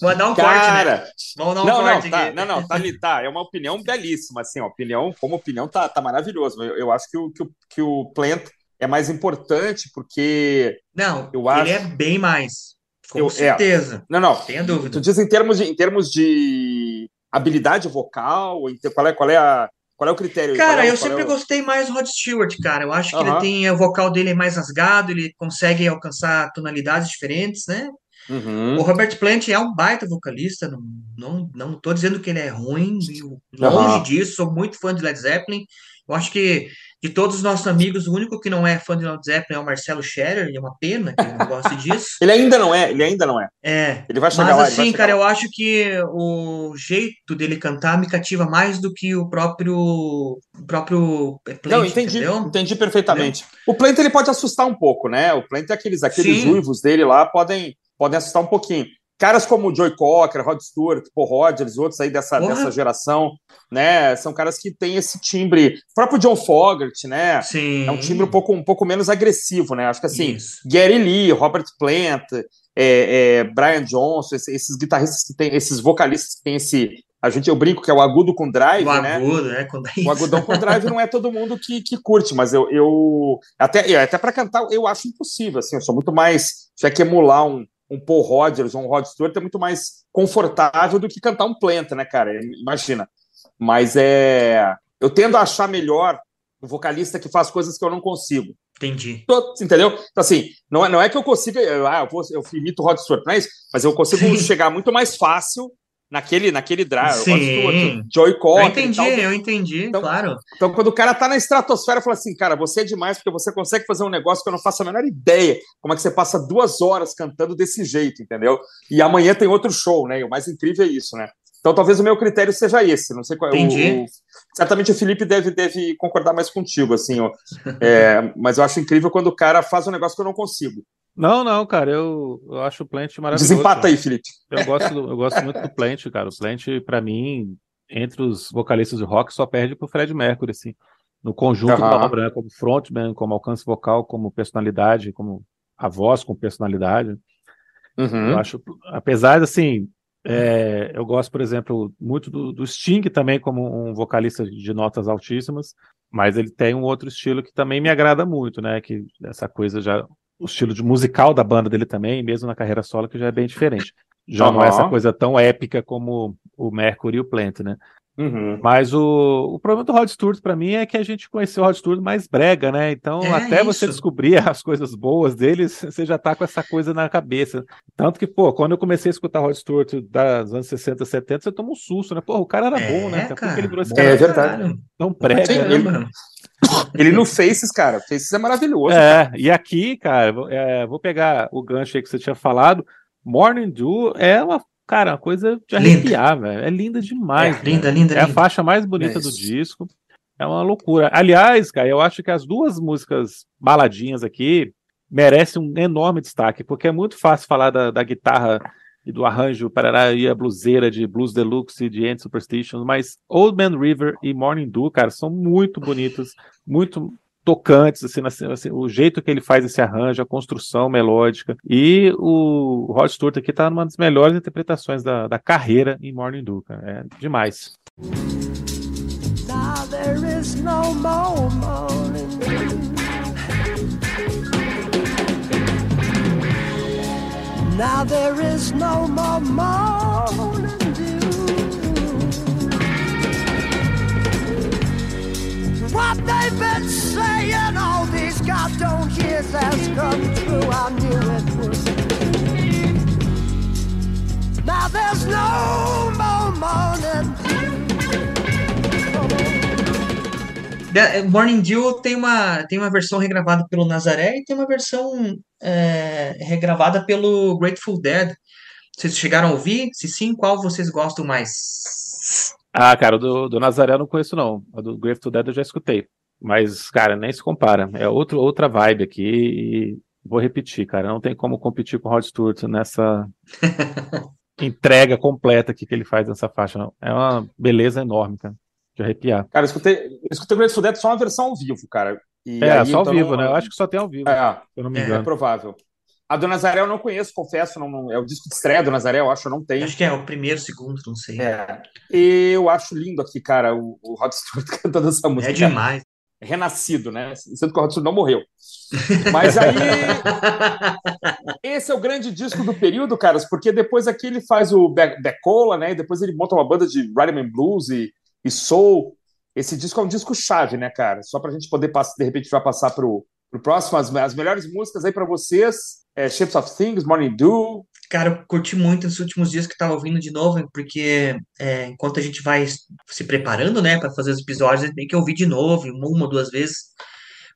Vou dar um cara, corte, né? Vamos dar um não, corte não, tá, não, não, tá ali, tá. É uma opinião belíssima, assim, a opinião, como opinião, tá, tá maravilhoso. Eu, eu acho que o, que, o, que o Plant é mais importante, porque. Não, eu ele acho... é bem mais. Com eu, é. certeza. É, não, não. Tenha dúvida. Tu diz em termos de, em termos de habilidade vocal, qual é, qual é a qual é o critério? Cara, é, eu sempre é o... gostei mais do Rod Stewart, cara. Eu acho que ele tem. O vocal dele é mais rasgado, ele consegue alcançar tonalidades diferentes, né? Uhum. O Robert Plant é um baita vocalista, não, não, não tô dizendo que ele é ruim, longe uhum. disso, sou muito fã de Led Zeppelin. Eu acho que de todos os nossos amigos, o único que não é fã de Led Zeppelin é o Marcelo Scherer, e é uma pena que ele não goste disso. ele ainda não é, ele ainda não é. É. Ele vai chegar mas, lá. assim, cara, lá. eu acho que o jeito dele cantar me cativa mais do que o próprio o próprio Plant, Não, entendi, entendeu? entendi perfeitamente. Entendeu? O Plant ele pode assustar um pouco, né? O Plant é aqueles aqueles uivos dele lá podem podem assustar um pouquinho caras como o Joey Cocker, Rod Stewart, Paul Rogers, outros aí dessa, dessa geração, né? São caras que têm esse timbre. O próprio John Fogerty, né? Sim. É um timbre um pouco, um pouco menos agressivo, né? Acho que assim, Isso. Gary Lee, Robert Plant, é, é, Brian Johnson, esses, esses, guitarristas que têm, esses vocalistas que têm esse. A gente, eu brinco que é o agudo com drive, o né? Agudo, né? Com o agudão com drive não é todo mundo que, que curte, mas eu, eu até, até para cantar eu acho impossível, assim, eu sou muito mais, tiver que emular um, um Paul Rodgers ou um Rod Stewart é muito mais confortável do que cantar um Planta, né, cara? Imagina. Mas é. Eu tendo a achar melhor um vocalista que faz coisas que eu não consigo. Entendi. Entendeu? Então, assim, não é, não é que eu consiga. Ah, eu, vou, eu imito o Rod Stewart, não é isso? Mas eu consigo Sim. chegar muito mais fácil naquele, naquele drive. Sim. Joy Cocker. Eu entendi, eu entendi, então, claro. Então, quando o cara tá na estratosfera, fala assim, cara, você é demais, porque você consegue fazer um negócio que eu não faço a menor ideia. Como é que você passa duas horas cantando desse jeito, entendeu? E amanhã tem outro show, né? E o mais incrível é isso, né? Então talvez o meu critério seja esse. Não sei qual Entendi. o, o, certamente o Felipe deve, deve concordar mais contigo, assim, ó. É, mas eu acho incrível quando o cara faz um negócio que eu não consigo. Não, não, cara, eu, eu acho o Plant maravilhoso. Desempata aí, Felipe. Eu gosto, eu gosto muito do Plant, cara. O Plant, para mim, entre os vocalistas de rock, só perde pro Fred Mercury, assim. No conjunto Aham. da obra, né? Como frontman, como alcance vocal, como personalidade, como a voz com personalidade. Uhum. Eu acho, apesar de, assim, é, eu gosto, por exemplo, muito do, do Sting também como um vocalista de notas altíssimas, mas ele tem um outro estilo que também me agrada muito, né? Que essa coisa já, o estilo de musical da banda dele também, mesmo na carreira solo, que já é bem diferente. Já não é essa coisa tão épica como o Mercury e o Plant, né? Uhum. Mas o, o problema do Rod Stewart pra mim é que a gente conheceu o Rod Stewart mais brega, né? Então, É até você isso. descobrir as coisas boas deles, você já tá com essa coisa na cabeça. Tanto que, pô, quando eu comecei a escutar Rod Stewart dos anos 60, 70, você toma um susto, né? Pô, o cara era bom, né? Que ele virou esse cara É verdade. tão prega, Sim, né? ele- no Faces, cara. Faces é maravilhoso. É, e aqui, cara, vou- é, vou pegar o gancho aí que você tinha falado. Morning Dew é uma, cara, uma coisa de arrepiar, velho. É linda demais. É, linda, linda, É a linda. faixa mais bonita É do disco. É uma loucura. Aliás, cara, eu acho que as duas músicas baladinhas aqui merecem um enorme destaque, porque é muito fácil falar da, da guitarra e do arranjo parará e a bluseira de Blues Deluxe e de End Superstitions, mas Old Man River e Morning Dew, cara, são muito bonitas, muito tocantes, assim, assim, assim, o jeito que ele faz esse arranjo, a construção melódica. E o Rod Stewart aqui tá numa das melhores interpretações da, da carreira em Morning cara. É demais. Now there is no more morning. Now there is no more morning What they've been saying all these goddamn years has come true. I knew it would. Now there's no more morning Morning Dew tem uma, tem uma versão regravada pelo Nazaré e tem uma versão é, regravada pelo Grateful Dead. Vocês chegaram a ouvir? Se sim, qual vocês gostam mais? Ah, cara, o do, do Nazaré eu não conheço, não. A do Grave to Dead eu já escutei. Mas, cara, nem se compara. É outro, outra vibe aqui e vou repetir, cara. Não tem como competir com o Rod Stewart nessa entrega completa aqui que ele faz nessa faixa, não. É uma beleza enorme, cara. De arrepiar. Cara, eu escutei, eu escutei o Grateful Dead só uma versão ao vivo, cara. E É, aí, só ao então, vivo, né? Eu acho que só tem ao vivo, É, se eu não me É, é engano. provável. A do Nazaré eu não conheço, confesso. Não, não- é o disco de estreia do Nazaré, eu acho, eu não tenho. Acho que é o primeiro, segundo, não sei. É. Eu acho lindo aqui, cara, o, o Rod Stewart cantando essa É música. demais. Renascido, né? Sendo que o Rod Stewart não morreu. Mas aí, esse é o grande disco do período, caras, porque depois aqui ele faz o Be- Becola, né? E depois ele monta uma banda de Rhythm and Blues e, e Soul. Esse disco é um disco chave, né, cara? Só pra gente poder passar, de repente, vai passar pro, pro próximo. As, as melhores músicas aí pra vocês: é Shapes of Things, Morning Dew. Cara, eu curti muito nos últimos dias que eu tava ouvindo de novo, porque é, enquanto a gente vai se preparando, né, para fazer os episódios, a gente tem que ouvir de novo, uma, uma duas vezes.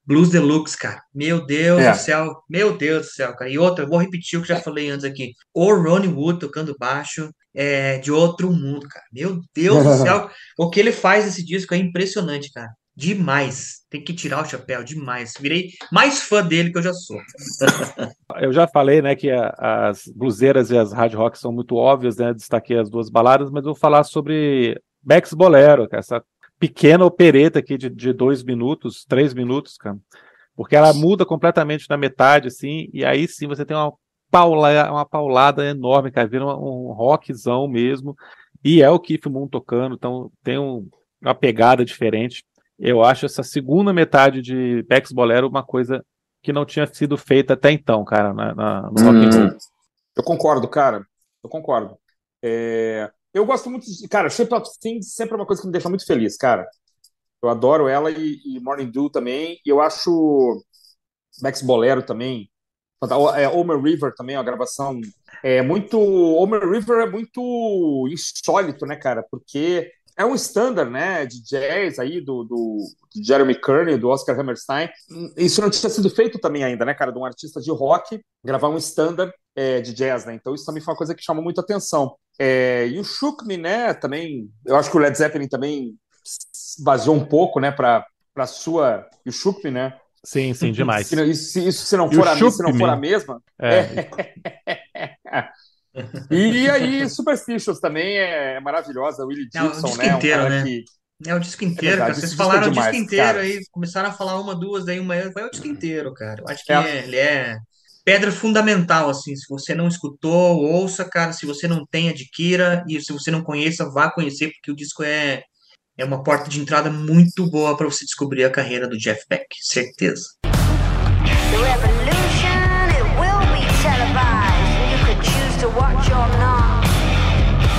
Blues Deluxe, cara. Meu Deus É. do céu. Meu Deus do céu, cara. E outra, eu vou repetir o que já falei antes aqui. O Ronnie Wood tocando baixo é de outro mundo, cara. Meu Deus do céu. O que ele faz nesse disco é impressionante, cara. Demais. Tem que tirar o chapéu, demais. Virei mais fã dele que eu já sou. Eu já falei, né, que a- as bluseiras e as hard rock são muito óbvias, né? Destaquei as duas baladas, mas vou falar sobre Bex Bolero, essa pequena opereta aqui de, de dois minutos, três minutos, cara. Porque ela muda completamente na metade, assim, e aí sim você tem uma, paula, uma paulada enorme, cara, vira um, um rockzão mesmo, e é o Keith Moon tocando, então tem um- uma pegada diferente. Eu acho essa segunda metade de Bex Bolero uma coisa que não tinha sido feita até então, cara, na, na- no. Hum. Eu concordo, cara. Eu concordo. É, Eu gosto muito de. Cara, Shape of Things sempre é uma coisa que me deixa muito feliz, cara. Eu adoro ela e, e Morning Dew também. E eu acho Max Bolero também. É, Homer River também, a gravação. É muito. Homer River é muito insólito, né, cara? Porque é um standard, né, de jazz aí do, do de Jeremy Kearney, do Oscar Hammerstein. Isso não tinha sido feito também ainda, né, cara, de um artista de rock gravar um standard é, de jazz, né? Então isso também foi uma coisa que chamou muita atenção. É, e o Shook Me, né, também, eu acho que o Led Zeppelin também vazou um pouco, né, para para sua e o Shook Me, né? Sim, sim, demais. Se, isso, isso se não for a, se não for a mesma. É, E aí, Superstitious também é maravilhosa, Willie É, o Gibson, disco né? Um inteiro, cara né? que É o disco inteiro, verdade, cara. esse Vocês disco é falaram o demais, disco inteiro cara. aí, começaram a falar uma, duas, daí uma, vai o disco inteiro, cara. Eu acho que É. é- ele é pedra fundamental, assim. Se você não escutou, ouça, cara. Se você não tem, adquira. E se você não conheça, vá conhecer, porque o disco é, é uma porta de entrada muito boa para você descobrir a carreira do Jeff Beck, certeza. The revolution, to watch or not.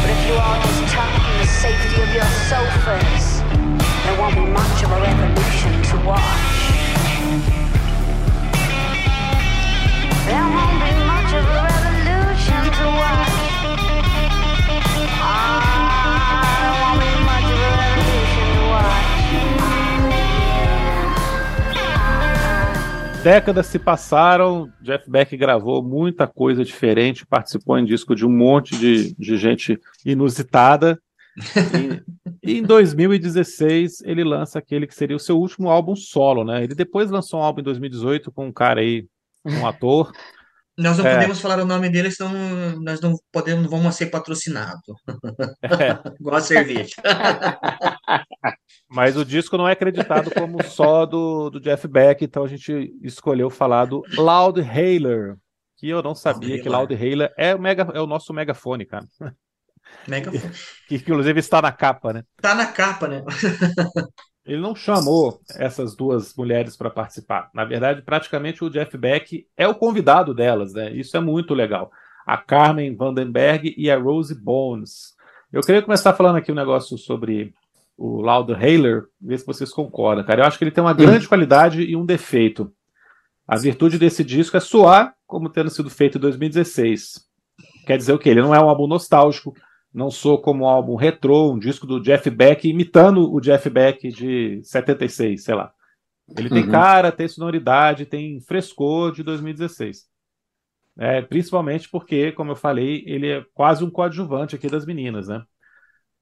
But if you all just tuck in the safety of your sofas, there won't be much of a revolution to watch. Décadas se passaram, Jeff Beck gravou muita coisa diferente, participou em disco de um monte de, de gente inusitada. E, em 2016 ele lança aquele que seria o seu último álbum solo, né? Ele depois lançou um álbum em 2018 com um cara aí, um ator. Nós não É. podemos falar o nome dele, senão nós não podemos, não vamos ser patrocinados. É, Igual a cerveja. mas o disco não é acreditado como só do, do Jeff Beck, então a gente escolheu falar do Loud Hailer, que eu não sabia que Loud Hailer é o, mega, é o nosso megafone, cara. Mega Que inclusive está na capa, né? Tá na capa, né? Ele não chamou essas duas mulheres para participar. Na verdade, praticamente o Jeff Beck é o convidado delas, né? Isso é muito legal. A Carmen Vandenberg e a Rose Bones. Eu queria começar falando aqui um negócio sobre o Loud Hailer, ver se vocês concordam, cara. Eu acho que ele tem uma grande qualidade e um defeito. A virtude desse disco é soar como tendo sido feito em 2016. Quer dizer o quê? Ele não é um álbum nostálgico, não sou como um álbum retrô, um disco do Jeff Beck imitando o Jeff Beck de 76, sei lá. Ele tem Uhum. cara, tem sonoridade, tem frescor de 2016. É, principalmente porque, como eu falei, ele é quase um coadjuvante aqui das meninas, né?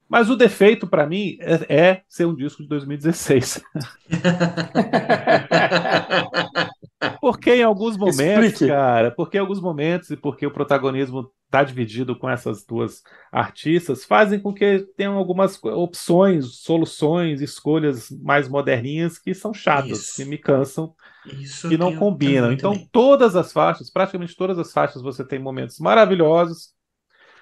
Mas o defeito para mim é, é ser um disco de 2016. Porque em alguns momentos, Explique. cara, porque em alguns momentos e porque o protagonismo está dividido com essas duas artistas, fazem com que tenham algumas opções, soluções, escolhas mais moderninhas que são chatas, Isso. que me cansam, Isso que não combinam. Então, também. todas as faixas, praticamente todas as faixas, você tem momentos maravilhosos,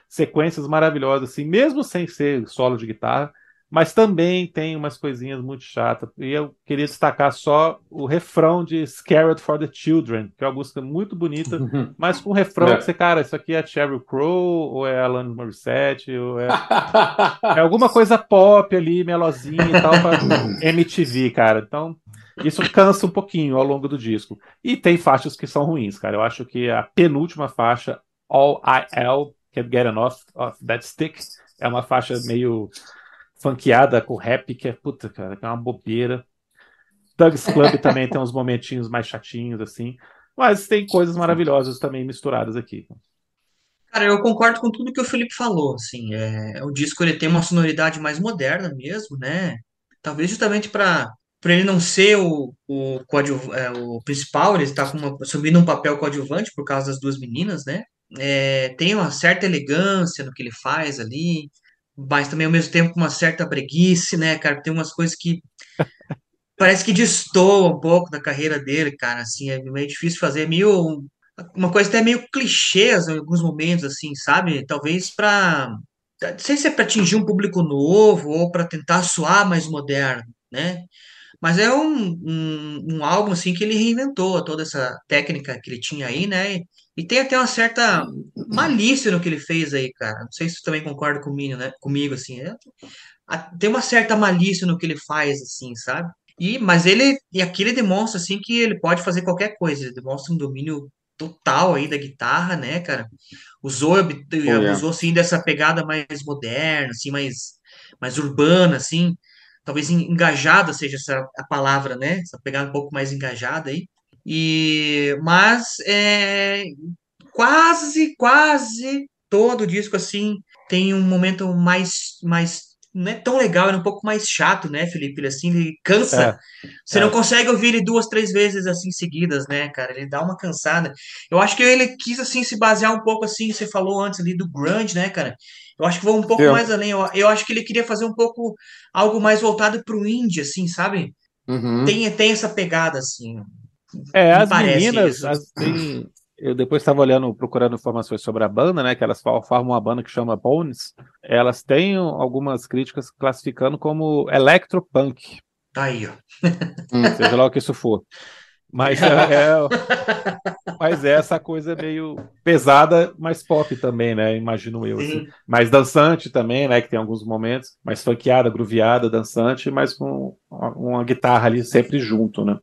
sequências maravilhosas, assim, mesmo sem ser solo de guitarra, mas também tem umas coisinhas muito chatas. E eu queria destacar só o refrão de Scared for the Children, que é uma música muito bonita, mas com um refrão É. que você, cara, isso aqui é Sheryl Crow, ou é Alan Morissette, ou é, é alguma coisa pop ali, melosinha e tal, pra MTV, cara. Então, isso cansa um pouquinho ao longo do disco. E tem faixas que são ruins, cara. Eu acho que a penúltima faixa, All IL, Can't Get Enough of That Stick, é uma faixa meio funkeada com rap, que é, puta, cara, que é uma bobeira. Doug's Club também tem uns momentinhos mais chatinhos, assim. Mas tem coisas maravilhosas também misturadas aqui. Cara, eu concordo com tudo que o Felipe falou, assim, é, o disco ele tem uma sonoridade mais moderna mesmo, né? Talvez justamente para para ele não ser o, o, coadju- é, o principal, ele está assumindo um papel coadjuvante por causa das duas meninas, né? É, tem uma certa elegância no que ele faz ali, mas também ao mesmo tempo uma certa preguiça, né, cara? Tem umas coisas que parece que destoa um pouco da carreira dele, cara, assim, é meio difícil fazer, é meio uma coisa até meio clichê em alguns momentos, assim, sabe? Talvez para não sei se é para atingir um público novo ou para tentar soar mais moderno, né? Mas é um, um, um álbum assim que ele reinventou toda essa técnica que ele tinha aí, né? E tem até uma certa malícia no que ele fez aí, cara. Não sei se você também concorda comigo, né? Comigo, assim. É- tem uma certa malícia no que ele faz, assim, sabe? E, mas ele, e aqui ele demonstra, assim, que ele pode fazer qualquer coisa. Ele demonstra um domínio total aí da guitarra, né, cara? Usou, é. abusou, assim, dessa pegada mais moderna, assim, mais, mais urbana, assim. Talvez en- engajada seja essa a palavra, né? Essa pegada um pouco mais engajada aí. E, mas é, quase, quase todo o disco, assim, tem um momento mais, mais não é tão legal, é um pouco mais chato, né, Felipe? Ele assim, ele cansa. É, Você é. não consegue ouvir ele duas, três vezes assim seguidas, né, cara? Ele dá uma cansada. Eu acho que ele quis assim se basear um pouco assim, você falou antes ali do grunge, né, cara? Eu acho que vou um pouco Eu. mais além. Eu, eu acho que ele queria fazer um pouco algo mais voltado pro indie, assim, sabe? Uhum. Tem, tem essa pegada assim. É, as meninas, isso. as- tem- eu depois estava olhando, procurando informações sobre a banda, né? Que elas formam uma banda que chama Bones. Elas têm algumas críticas classificando como electropunk, Tá aí, ó. seja lá o que isso for. Mas é, é- mas é essa coisa meio pesada, mas pop também, né? Imagino eu. assim. Sim. Mais dançante também, né? Que tem alguns momentos, mais funkeada, grooveada, dançante, mas com uma, uma guitarra ali sempre junto, né?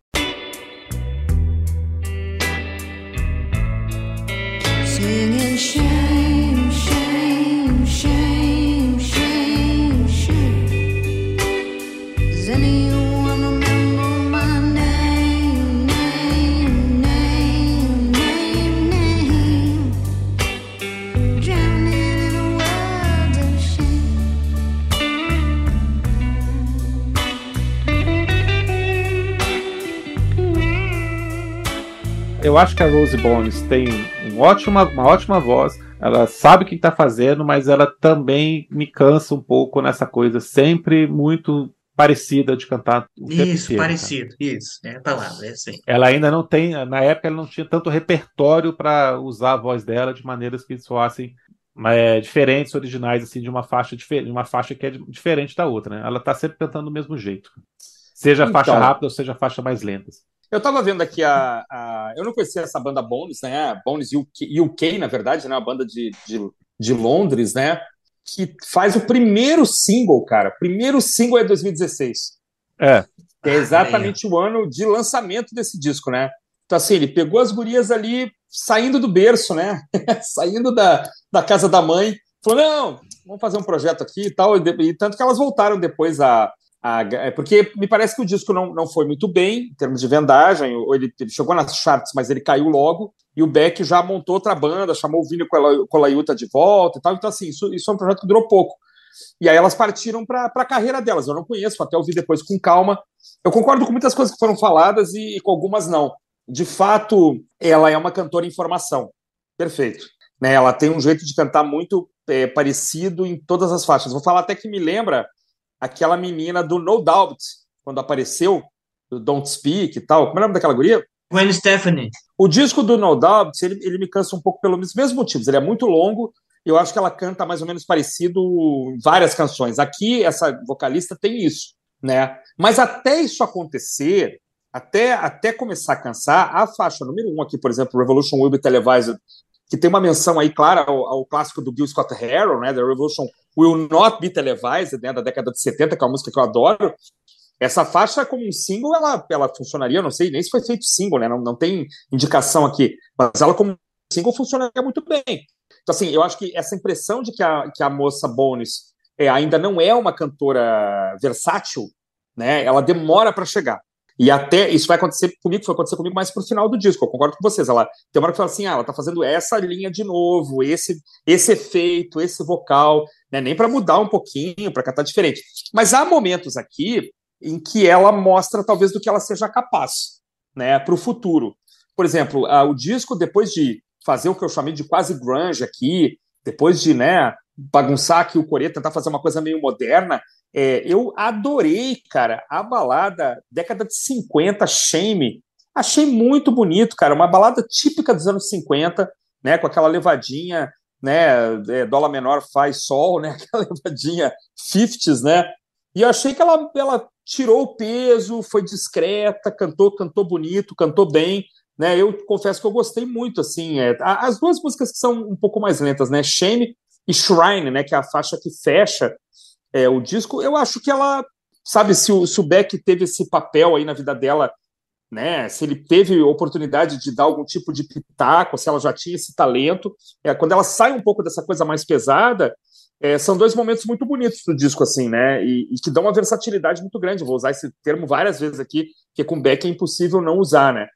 Eu acho que a Rose Bones tem um ótima, uma ótima voz. Ela sabe o que está fazendo, mas ela também me cansa um pouco nessa coisa sempre muito parecida de cantar Isso, cara. parecido. Isso, é a palavra, é assim. Ela ainda não tem, na época ela não tinha tanto repertório para usar a voz dela de maneiras que soassem é, diferentes, originais, assim, de uma faixa diferente, uma faixa que é di- diferente da outra, né? Ela tá sempre cantando do mesmo jeito. Seja a faixa Então. rápida ou seja a faixa mais lenta. Eu tava vendo aqui a, a- Eu não conhecia essa banda Bones, né? Bones UK, UK, na verdade, né? Uma banda de, de, de Londres, né? Que faz o primeiro single, cara. Primeiro single é 2016. É, Que é exatamente o ano de lançamento desse disco, né? Então, assim, ele pegou as gurias ali saindo do berço, né? saindo da, da casa da mãe. Falou, não, vamos fazer um projeto aqui e tal. E, e tanto que elas voltaram depois a... a- é, porque me parece que o disco não, não foi muito bem, em termos de vendagem. ou Ele, ele chegou nas charts, mas ele caiu logo. E o Beck já montou outra banda, chamou o Vini Cola- Colaiuta de volta e tal. Então, assim, isso, isso é um projeto que durou pouco. E aí elas partiram para a carreira delas. Eu não conheço, até ouvir depois com calma. Eu concordo com muitas coisas que foram faladas e, e com algumas não. De fato, ela é uma cantora em formação. Perfeito. Né, ela tem um jeito de cantar muito é, parecido em todas as faixas. Vou falar até que me lembra aquela menina do No Doubt, quando apareceu, do Don't Speak e tal. Como é o nome daquela guria? Gwen Stephanie. O disco do No Doubt, ele, ele me cansa um pouco pelos mesmos motivos. Ele é muito longo, eu acho que ela canta mais ou menos parecido em várias canções. Aqui, essa vocalista tem isso, né? Mas até isso acontecer, até, até começar a cansar, a faixa número um aqui, por exemplo, Revolution Will Be Televised, que tem uma menção aí clara ao, ao clássico do Gil Scott Heron, né? The Revolution Will Not Be Televised, né? Da década de 70, que é uma música que eu adoro. Essa faixa, como um single, ela, ela funcionaria, eu não sei nem se foi feito single, né? Não, não tem indicação aqui, mas ela, como single, funcionaria muito bem. Então, assim, eu acho que essa impressão de que a, que a moça Bones é, ainda não é uma cantora versátil, né? Ela demora para chegar. E até isso vai acontecer comigo, foi acontecer comigo mais pro final do disco. Eu concordo com vocês. Ela tem uma hora que fala assim: ah, ela tá fazendo essa linha de novo, esse, esse efeito, esse vocal, né? Nem para mudar um pouquinho, para cantar diferente. Mas há momentos aqui em que ela mostra talvez do que ela seja capaz, né, para o futuro. Por exemplo, o disco depois de fazer o que eu chamei de quase grunge aqui, depois de, né, bagunçar aqui o Coreia, tentar fazer uma coisa meio moderna, é, eu adorei, cara, a balada década de 50, Shame. Achei muito bonito, cara, uma balada típica dos anos 50, né, com aquela levadinha, né, é, dólar menor faz sol, né, aquela levadinha 50s, né, e eu achei que ela, ela tirou o peso, foi discreta, cantou, cantou bonito, cantou bem, né? Eu confesso que eu gostei muito, assim, é, as duas músicas que são um pouco mais lentas, né? Shame e Shrine, né? Que é a faixa que fecha é, o disco. Eu acho que ela, sabe, se o, se o Beck teve esse papel aí na vida dela, né? Se ele teve oportunidade de dar algum tipo de pitaco, se ela já tinha esse talento, é, quando ela sai um pouco dessa coisa mais pesada, é, são dois momentos muito bonitos do disco, assim, né? E, e que dão uma versatilidade muito grande. Vou usar esse termo várias vezes aqui, que com Beck é impossível não usar, né?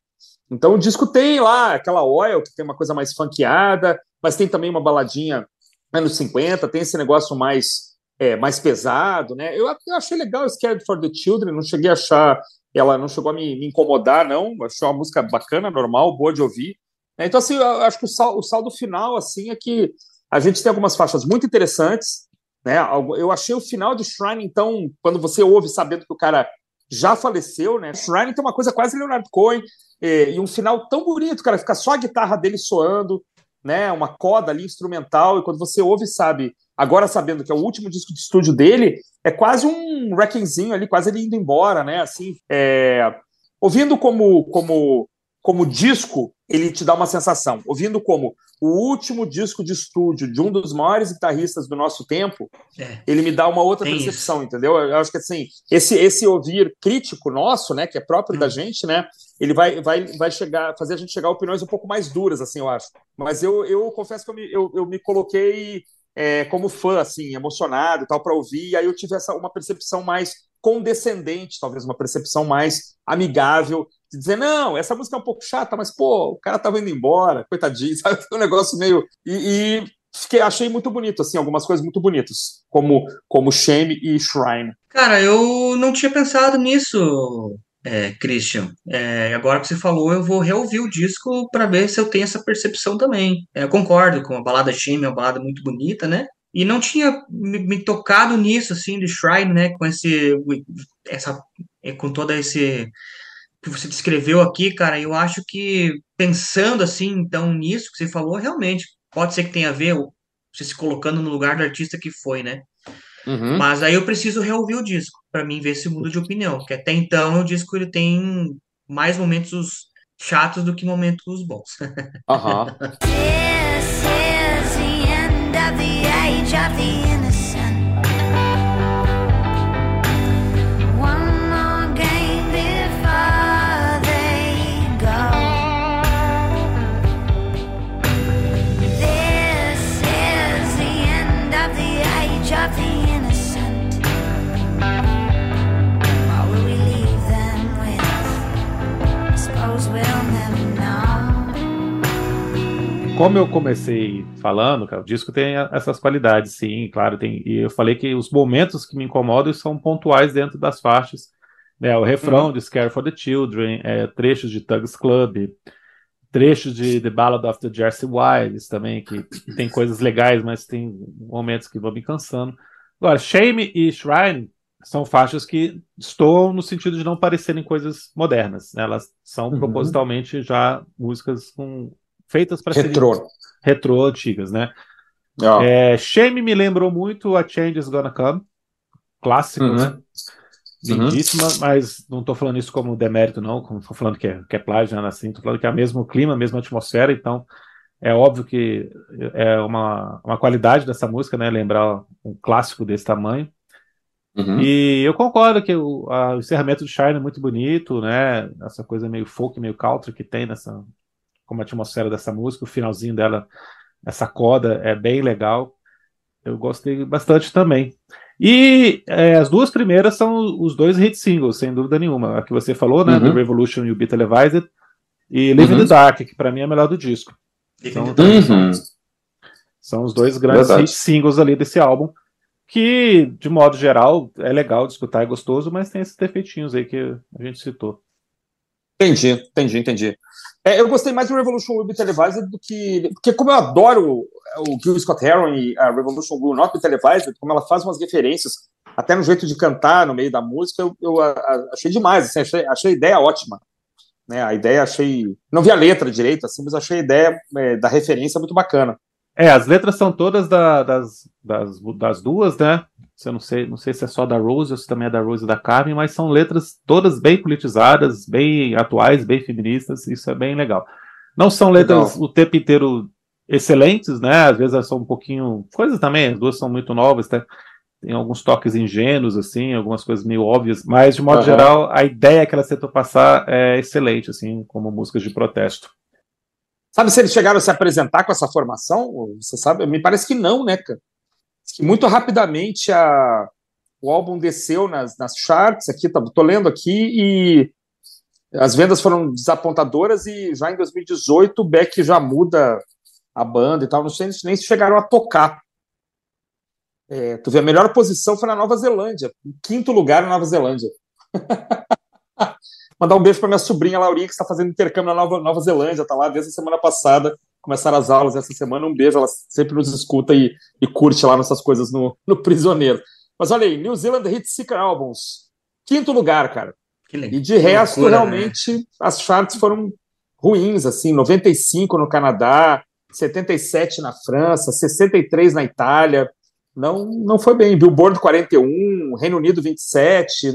Então o disco tem lá aquela oil, que tem uma coisa mais funkeada, mas tem também uma baladinha anos 50, tem esse negócio mais, é, mais pesado, né? Eu, eu achei legal Scared for the Children, não cheguei a achar, ela não chegou a me, me incomodar, não. Achei uma música bacana, normal, boa de ouvir. É, então, assim, eu acho que o, sal, o saldo final, assim, é que a gente tem algumas faixas muito interessantes, né? Eu achei o final de Shrine, então, quando você ouve sabendo que o cara já faleceu, né? Shrine tem uma coisa quase Leonard Cohen, e, e um final tão bonito, cara, fica só a guitarra dele soando, né? Uma coda ali instrumental, e quando você ouve, sabe, agora sabendo que é o último disco de estúdio dele, é quase um wreckingzinho ali, quase ele indo embora, né? Assim, é... ouvindo como, como, como disco, ele te dá uma sensação. Ouvindo como o último disco de estúdio de um dos maiores guitarristas do nosso tempo, é. ele me dá uma outra Tem percepção, isso. entendeu? Eu acho que assim, esse, esse ouvir crítico nosso, né, que é próprio hum. da gente, né, ele vai, vai, vai chegar, fazer a gente chegar a opiniões um pouco mais duras, assim, eu acho. Mas eu, eu confesso que eu me, eu, eu me coloquei é, como fã, assim, emocionado tal, para ouvir, e aí eu tive essa, uma percepção mais condescendente, talvez uma percepção mais amigável de dizer, não, essa música é um pouco chata, mas, pô, o cara tava indo embora, coitadinho, sabe? Um negócio meio. E, e fiquei, achei muito bonito, assim, algumas coisas muito bonitas, como, como Shame e Shrine. Cara, eu não tinha pensado nisso, é, Christian. É, agora que você falou, eu vou reouvir o disco para ver se eu tenho essa percepção também. É, eu concordo com a balada Shame, é uma balada muito bonita, né? E não tinha me, tocado nisso, assim, de Shrine, né? Com esse. Essa, com todo esse que você descreveu aqui, cara, eu acho que pensando assim, então, nisso que você falou, realmente pode ser que tenha a ver você se colocando no lugar do artista que foi, né? Uhum. Mas aí eu preciso reouvir o disco para mim ver se muda de opinião, porque até então o disco ele tem mais momentos chatos do que momentos bons. Aham. This como eu comecei falando, cara, o disco tem essas qualidades, sim, claro, tem. E eu falei que os momentos que me incomodam são pontuais dentro das faixas. Né, o refrão uhum. de Scare for the Children, é, trechos de Tugs Club, trechos de The Ballad of the Jersey Wilds também, que, tem coisas legais, mas tem momentos que vão me cansando. Agora, Shame e Shrine são faixas que estão no sentido de não parecerem coisas modernas. Né? Elas são uhum. propositalmente já músicas com feitas para serem retrô antigas, né? Oh. É, Shame me lembrou muito a Change is Gonna Come, clássico, uhum. né? Lindíssima, uhum. mas não estou falando isso como demérito, não, como estou falando que é, que é plágio, né, assim, estou falando que é o mesmo clima, a mesma atmosfera, então é óbvio que é uma, uma qualidade dessa música, né? Lembrar um clássico desse tamanho. Uhum. E eu concordo que o, a, o encerramento de Shine é muito bonito, né? Essa coisa meio folk, meio country que tem nessa, como a atmosfera dessa música, o finalzinho dela, essa coda é bem legal. Eu gostei bastante também. E é, as duas primeiras são os dois hit singles, sem dúvida nenhuma. A que você falou, né? Uhum. The Revolution e o Be Televised. E Live uhum. in the Dark, que para mim é a melhor do disco. Então, uhum. São os dois grandes hit singles ali desse álbum. Que, de modo geral, é legal de escutar, é gostoso, mas tem esses defeitinhos aí que a gente citou. Entendi, entendi, entendi. É, eu gostei mais do Revolution Will Be Televised do que. Porque, como eu adoro o Gil Scott Heron e a Revolution Will Not Be Televised, como ela faz umas referências, até no jeito de cantar no meio da música, eu, eu a, a, achei demais. Assim, achei, achei a ideia ótima. Né, a ideia achei. Não vi a letra direito, assim, mas achei a ideia é, da referência muito bacana. É, as letras são todas da, das, das, das duas, né? Eu não sei, não sei se é só da Rose ou se também é da Rose e da Carmen, mas são letras todas bem politizadas, bem atuais, bem feministas, isso é bem legal. Não são letras legal. o tempo inteiro excelentes, né? Às vezes são um pouquinho. Coisas também, as duas são muito novas, tá? tem alguns toques ingênuos, assim, algumas coisas meio óbvias, mas de modo uhum. geral, a ideia que ela tentou passar é excelente, assim, como músicas de protesto. Sabe se eles chegaram a se apresentar com essa formação? Você sabe? Me parece que não, né, cara? Muito rapidamente a, o álbum desceu nas, nas charts, aqui, tá, tô lendo aqui, e as vendas foram desapontadoras e já em 2018 o Beck já muda a banda e tal, não sei nem se chegaram a tocar É, tu vê, a melhor posição foi na Nova Zelândia, quinto lugar na Nova Zelândia. Mandar um beijo para minha sobrinha Laurinha, que está fazendo intercâmbio na Nova, Nova Zelândia, tá lá desde a semana passada. Começaram as aulas essa semana. Um beijo, ela sempre nos escuta e, e curte lá nossas coisas no, no Prisioneiro. Mas olha aí, New Zealand Hit Seeker Albums. Quinto lugar, cara. E de resto, loucura, realmente, né? as charts foram ruins, assim, 95 no Canadá, 77 na França, 63 na Itália. Não, não foi bem. Billboard 41, Reino Unido 27.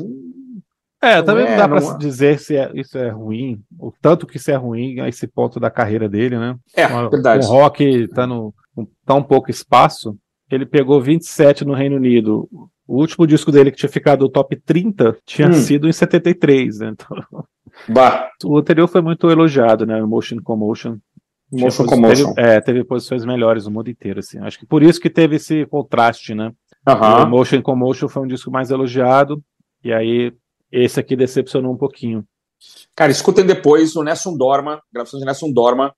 É, também não, é, dá para dizer se é, isso é ruim, o tanto que isso é ruim a esse ponto da carreira dele, né? É, Uma, verdade. O rock tá no com tão pouco espaço, ele pegou 27 no Reino Unido. O último disco dele que tinha ficado no top 30 tinha hum. sido em 73, né? Então, bah. O anterior foi muito elogiado, né? Emotion Commotion. Motion Commotion. Teve, é, teve posições melhores no mundo inteiro, assim. Acho que por isso que teve esse contraste, né? Uhum. O Emotion Commotion foi um disco mais elogiado, e aí esse aqui decepcionou um pouquinho. Cara, escutem depois o Nessun Dorma, gravação de Nessun Dorma,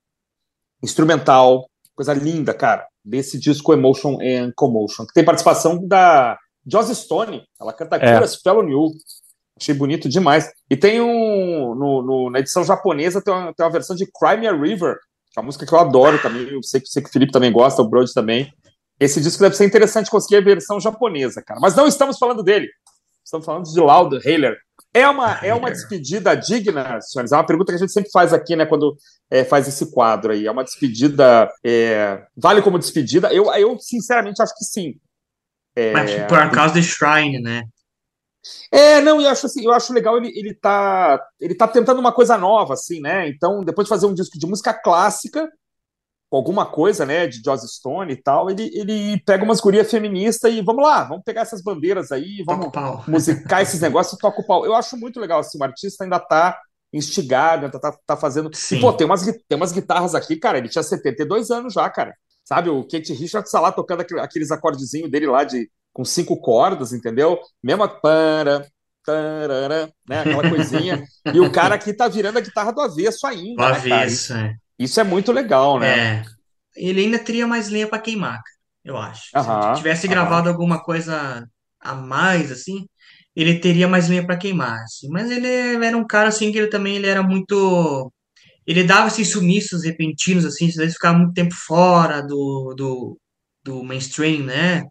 instrumental, coisa linda, cara, desse disco Emotion and Commotion, que tem participação da Joss Stone, ela canta é. Spell New. Achei bonito demais. E tem um. No, no, na edição japonesa tem uma, tem uma versão de Crimea River, que é uma música que eu adoro também. Eu sei, sei que o Felipe também gosta, o Brody também. Esse disco deve ser interessante conseguir a versão japonesa, cara. Mas não estamos falando dele. Estamos falando de Loud Hailer. É uma, é uma despedida digna, senhores? É uma pergunta que a gente sempre faz aqui, né, quando é, faz esse quadro aí. É uma despedida. É, vale como despedida? Eu, eu, sinceramente, acho que sim. É, Mas por causa do Shrine, né? É, não, eu acho assim, eu acho legal ele, ele tá ele tá tentando uma coisa nova, assim, né? Então, depois de fazer um disco de música clássica, com alguma coisa, né, de Joss Stone e tal, ele, ele pega umas gurias feministas e vamos lá, vamos pegar essas bandeiras aí, vamos musicar esses negócios e toca o pau. Eu acho muito legal, assim, o artista ainda tá instigado, ainda tá, tá fazendo... Sim. E, pô, tem umas, tem umas guitarras aqui, cara, ele tinha 72 anos já, cara. Sabe, o Kate Richards tá lá tocando aqueles acordezinhos dele lá de com cinco cordas, entendeu? Mesma para, tarara, né? Aquela coisinha. e o cara aqui tá virando a guitarra do avesso ainda. Do né, avesso, é. Isso é muito legal, né? É. Ele ainda teria mais lenha para queimar, eu acho. Se tivesse gravado alguma coisa a mais, assim, ele teria mais lenha para queimar. Assim. Mas ele era um cara assim que ele também ele era muito. Ele dava esses sumiços repentinos, assim, às vezes ficava muito tempo fora do, do, do mainstream, né?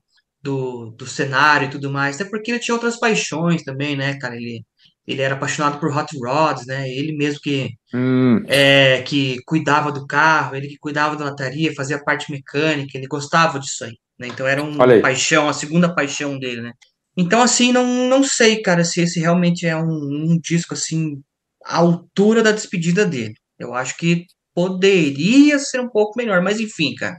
Do, do cenário e tudo mais. Até porque ele tinha outras paixões também, né, cara? Ele, ele era apaixonado por hot rods, né? Ele mesmo que hum. é, que cuidava do carro, ele que cuidava da lataria, fazia parte mecânica, ele gostava disso aí, né? Então era uma paixão, a segunda paixão dele, né? Então assim, não, não sei, cara, se esse realmente é um, um disco assim à altura da despedida dele. Eu acho que poderia ser um pouco melhor, mas enfim, cara.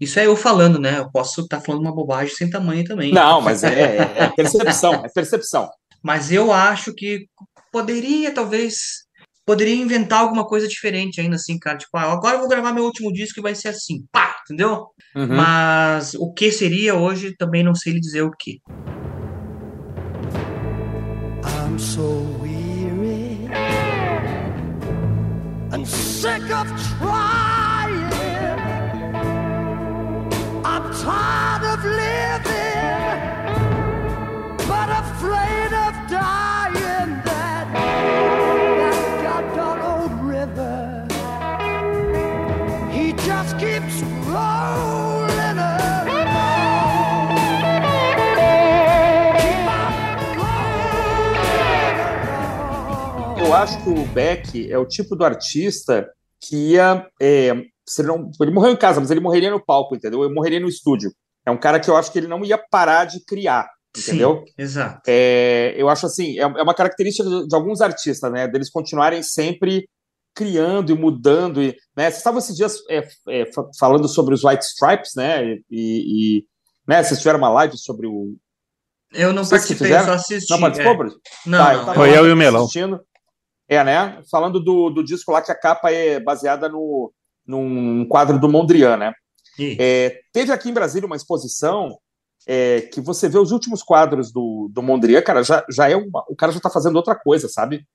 Isso é eu falando, né? Eu posso estar tá falando uma bobagem sem tamanho também. Não, mas é, é, é percepção, é percepção. Mas eu acho que poderia, talvez, poderia inventar alguma coisa diferente ainda, assim, cara. Tipo, ah, agora eu vou gravar meu último disco e vai ser assim, pá, entendeu? Uhum. Mas o que seria hoje, também não sei lhe dizer o que. I'm so weary and sick of trying. I'm tired of living, Eu acho que o Beck é o tipo do artista que ia. É, não, ele morreu em casa, mas ele morreria no palco, entendeu? Ele morreria no estúdio. É um cara que eu acho que ele não ia parar de criar entendeu? Sim, exato. É, eu acho assim, é, é uma característica de, de, alguns artistas, né? Deles continuarem sempre criando e mudando. E, né? Vocês estavam esses dias é, é, falando sobre os White Stripes, né? E, e né? vocês tiveram uma live sobre o. Eu não participei, só assisti. Não participou, é. Não, tá, não. Foi eu e o Melão. Assistindo. É, né? Falando do, do disco lá que a capa é baseada no, num quadro do Mondrian, né? É, teve aqui em Brasília uma exposição é, que você vê os últimos quadros do, do Mondrian, cara, já, já é uma, o cara já está fazendo outra coisa, sabe?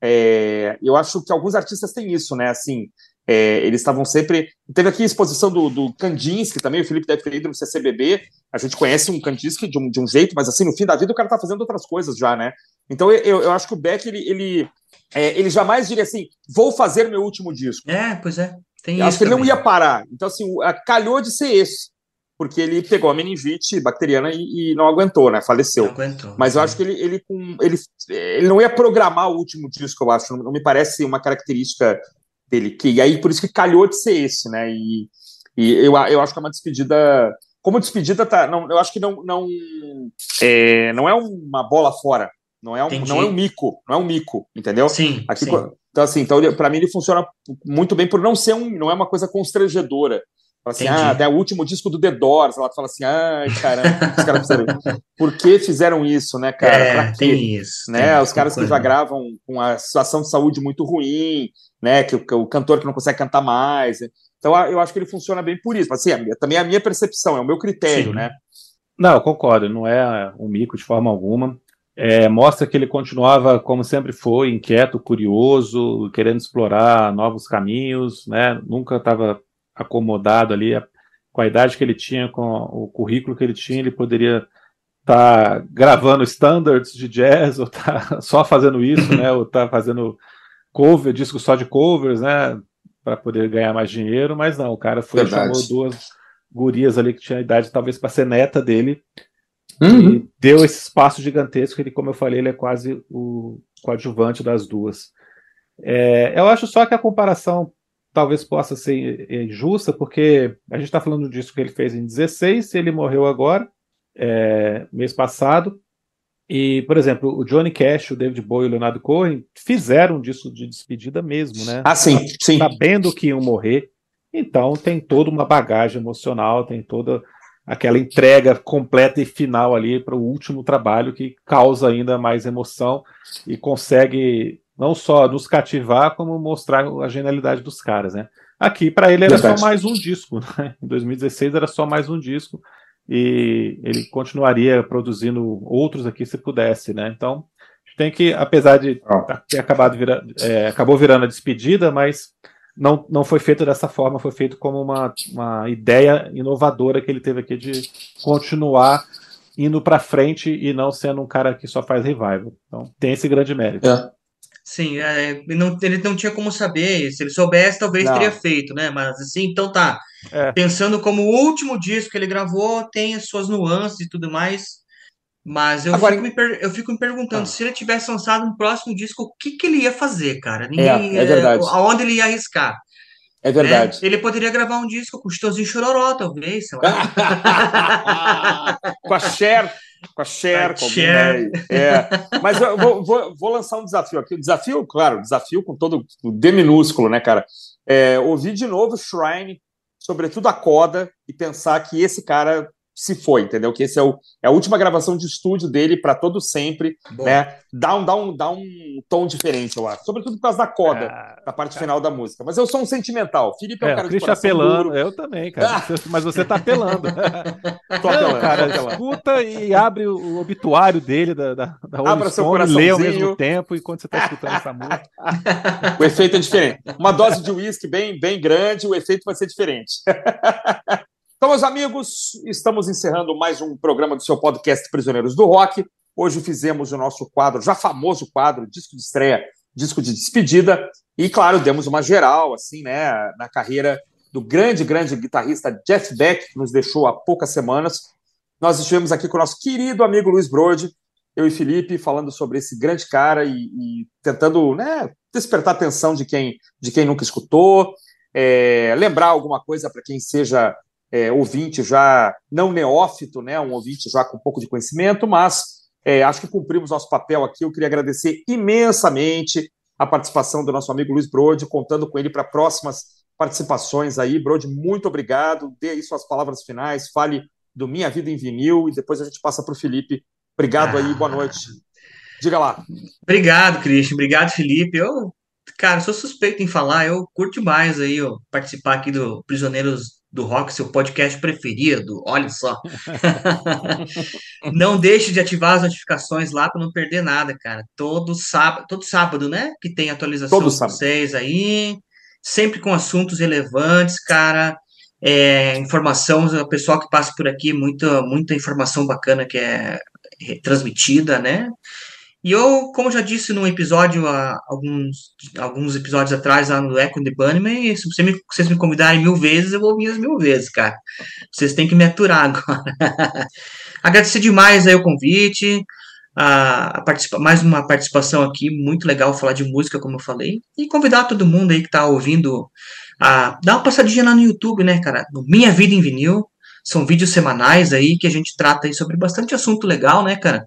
É, eu acho que alguns artistas têm isso, né? Assim, É, eles estavam sempre. Teve aqui a exposição do, do Kandinsky também, o Felipe deve ter ido no CCBB. A gente conhece um Kandinsky de um, de um jeito, mas assim, no fim da vida o cara tá fazendo outras coisas já, né? Então eu, eu acho que o Beck, ele, ele, é, ele jamais diria assim: vou fazer meu último disco. É, pois é. Tem acho que ele não também. ia parar. Então, assim, calhou de ser esse, porque ele pegou a meningite bacteriana e, e não aguentou, né? Faleceu. Não aguentou. Mas eu acho que ele, ele, com- ele, ele não ia programar o último disco, eu acho. Não, não me parece uma característica dele. Que, e aí, por isso que calhou de ser esse, né? E, e eu, eu acho que é uma despedida. Como despedida, tá, não, eu acho que não, não, é, não é uma bola fora. Não é, um, Entendi. não é um mico. Não é um mico, entendeu? Sim, Aqui, sim. então, assim, então, para mim ele funciona muito bem por não ser um, não é uma coisa constrangedora. Fala assim, Entendi. ah, até o último disco do The Doors, ela fala assim, ai, caramba, por que os caras fizeram isso? Por que fizeram isso, né, cara? é, pra quê? tem isso. né? tem Os caras que já gravam com a situação de saúde muito ruim, né? Que o, que o cantor que não consegue cantar mais. Então, a- eu acho que ele funciona bem por isso. Mas, assim, minha- também é a minha percepção, é o meu critério, Sim. né? Não, eu concordo, não é um mico de forma alguma. É, mostra que ele continuava, como sempre foi, inquieto, curioso, querendo explorar novos caminhos, né? Nunca estava acomodado ali. Com a idade que ele tinha, com o currículo que ele tinha, ele poderia estar gravando standards de jazz, ou tá só fazendo isso, né? Ou tá fazendo cover, disco só de covers, né? Para poder ganhar mais dinheiro, mas não, o cara foi Verdade. chamou duas gurias ali que tinha idade talvez para ser neta dele Uhum. e deu esse espaço gigantesco. Ele, como eu falei, ele é quase o coadjuvante das duas. É, eu acho só que a comparação talvez possa ser injusta, porque a gente está falando disso que ele fez em 16, ele morreu agora, é, mês passado. E, por exemplo, o Johnny Cash, o David Bowie e o Leonardo Cohen fizeram um disco de despedida mesmo, né? Ah, sim, sim. sabendo que iam morrer. Então tem toda uma bagagem emocional, tem toda aquela entrega completa e final ali para o último trabalho que causa ainda mais emoção e consegue não só nos cativar, como mostrar a genialidade dos caras, né? Aqui para ele era Verdade. só mais um disco, né? Em 2016 era só mais um disco e ele continuaria produzindo outros aqui se pudesse, né? Então tem que, apesar de Ah. ter acabado vira, é, acabou virando a despedida, mas não, não foi feito dessa forma, foi feito como uma, uma ideia inovadora que ele teve aqui de continuar indo para frente e não sendo um cara que só faz revival. Então tem esse grande mérito. É. Sim, é, ele não, ele não tinha como saber. Se ele soubesse, talvez Não. teria feito, né? Mas assim, então tá. É. Pensando como o último disco que ele gravou, tem as suas nuances e tudo mais. Mas eu, Agora- fico, me per- eu fico me perguntando, Ah. se ele tivesse lançado um próximo disco, o que, que ele ia fazer, cara? é verdade. Aonde ele ia arriscar? É né? verdade. Ele poderia gravar um disco com o Chitãozinho Chororó, talvez, com a Cher, com a Cher, com Cher. né? É. Mas eu vou, vou- vou lançar um desafio aqui. Desafio, claro, desafio com todo o D minúsculo, né, cara? É, ouvir de novo Shrine, sobretudo a coda, e pensar que esse cara se foi, entendeu? Que esse é, o, é a última gravação de estúdio dele para todo sempre, Bom, né? Dá um, dá, um, dá um tom diferente, eu acho. Sobretudo por causa da coda, Ah, da parte final da música. Mas eu sou um sentimental. Felipe é um É, o cara de Christian coração apelando, duro. eu também, cara. Você- Mas você tá apelando. Tô apelando, Não, tô cara, apelando. escuta e abre o o obituário dele da, da, da Abra seu Stone, lê ao coraçãozinho. mesmo tempo enquanto você tá escutando essa música. O efeito é diferente. Uma dose de uísque bem, bem grande, o efeito vai ser diferente. Então, meus amigos, estamos encerrando mais um programa do seu podcast Prisioneiros do Rock. Hoje fizemos o nosso quadro, já famoso quadro, disco de estreia, disco de despedida. E, claro, demos uma geral, assim, né, na carreira do grande, grande guitarrista Jeff Beck, que nos deixou há poucas semanas. Nós estivemos aqui com o nosso querido amigo Luiz Brode, eu e Felipe, falando sobre esse grande cara e, e tentando né, despertar a atenção de quem, de quem nunca escutou, é, lembrar alguma coisa para quem seja é, ouvinte já não neófito, né, um ouvinte já com um pouco de conhecimento, mas é, acho que cumprimos nosso papel aqui. Eu queria agradecer imensamente a participação do nosso amigo Luiz Brode, contando com ele para próximas participações aí. Brode, muito obrigado. Dê aí suas palavras finais, fale do Minha Vida em Vinil e depois a gente passa para o Felipe. Obrigado aí, boa noite. Diga lá. Obrigado, Christian. Obrigado, Felipe. Eu, cara, sou suspeito em falar. Eu curto mais aí, ó, participar aqui do Prisioneiros do Rock, seu podcast preferido. Olha só. não deixe de ativar as notificações lá para não perder nada, cara. Todo sábado, todo sábado, né? Que tem atualização Todo sábado. vocês aí. sempre com assuntos relevantes, cara. É, informação, o pessoal que passa por aqui, muita, muita informação bacana que é transmitida, né? E eu, como já disse num episódio, há alguns, alguns episódios atrás, lá no Echo the Bunnyman, se você me, vocês me convidarem mil vezes, eu vou ouvir as mil vezes, cara. Vocês têm que me aturar agora. Agradecer demais aí o convite, a, a participa, mais uma participação aqui, muito legal falar de música, como eu falei, e convidar todo mundo aí que tá ouvindo a dar uma passadinha lá no YouTube, né, cara, no Minha Vida em Vinil, são vídeos semanais aí que a gente trata aí sobre bastante assunto legal, né, cara?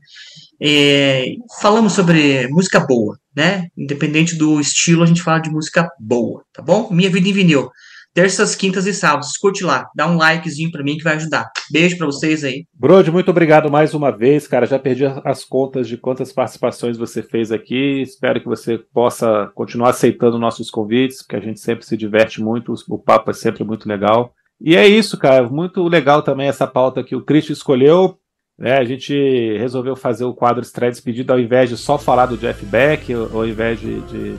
É, falamos sobre música boa, né? Independente do estilo, a gente fala de música boa, tá bom? Minha Vida em Vinil. Terças, quintas e sábados. Curte lá, dá um likezinho para mim que vai ajudar. Beijo para vocês aí. Brode, muito obrigado mais uma vez, cara. Já perdi as contas de quantas participações você fez aqui. Espero que você possa continuar aceitando nossos convites, porque a gente sempre se diverte muito. O papo é sempre muito legal. E é isso, cara. Muito legal também essa pauta que o Cristo escolheu né, a gente resolveu fazer o quadro Estreia Despedida ao invés de só falar do Jeff Beck, ao invés de, de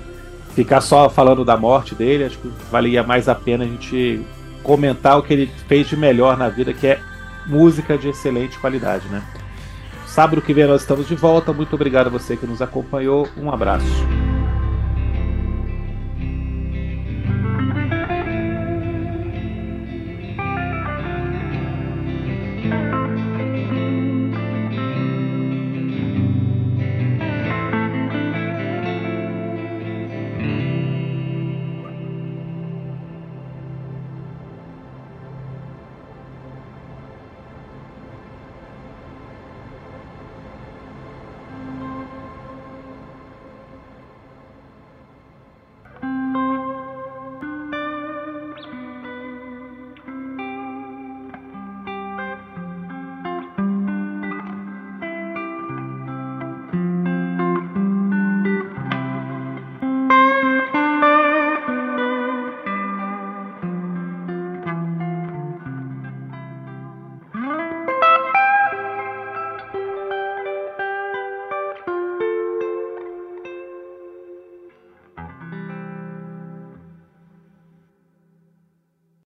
ficar só falando da morte dele. Acho que valia mais a pena a gente comentar o que ele fez de melhor na vida, que é música de excelente qualidade, né? Sábado que vem nós estamos de volta. Muito obrigado a você que nos acompanhou. Um abraço.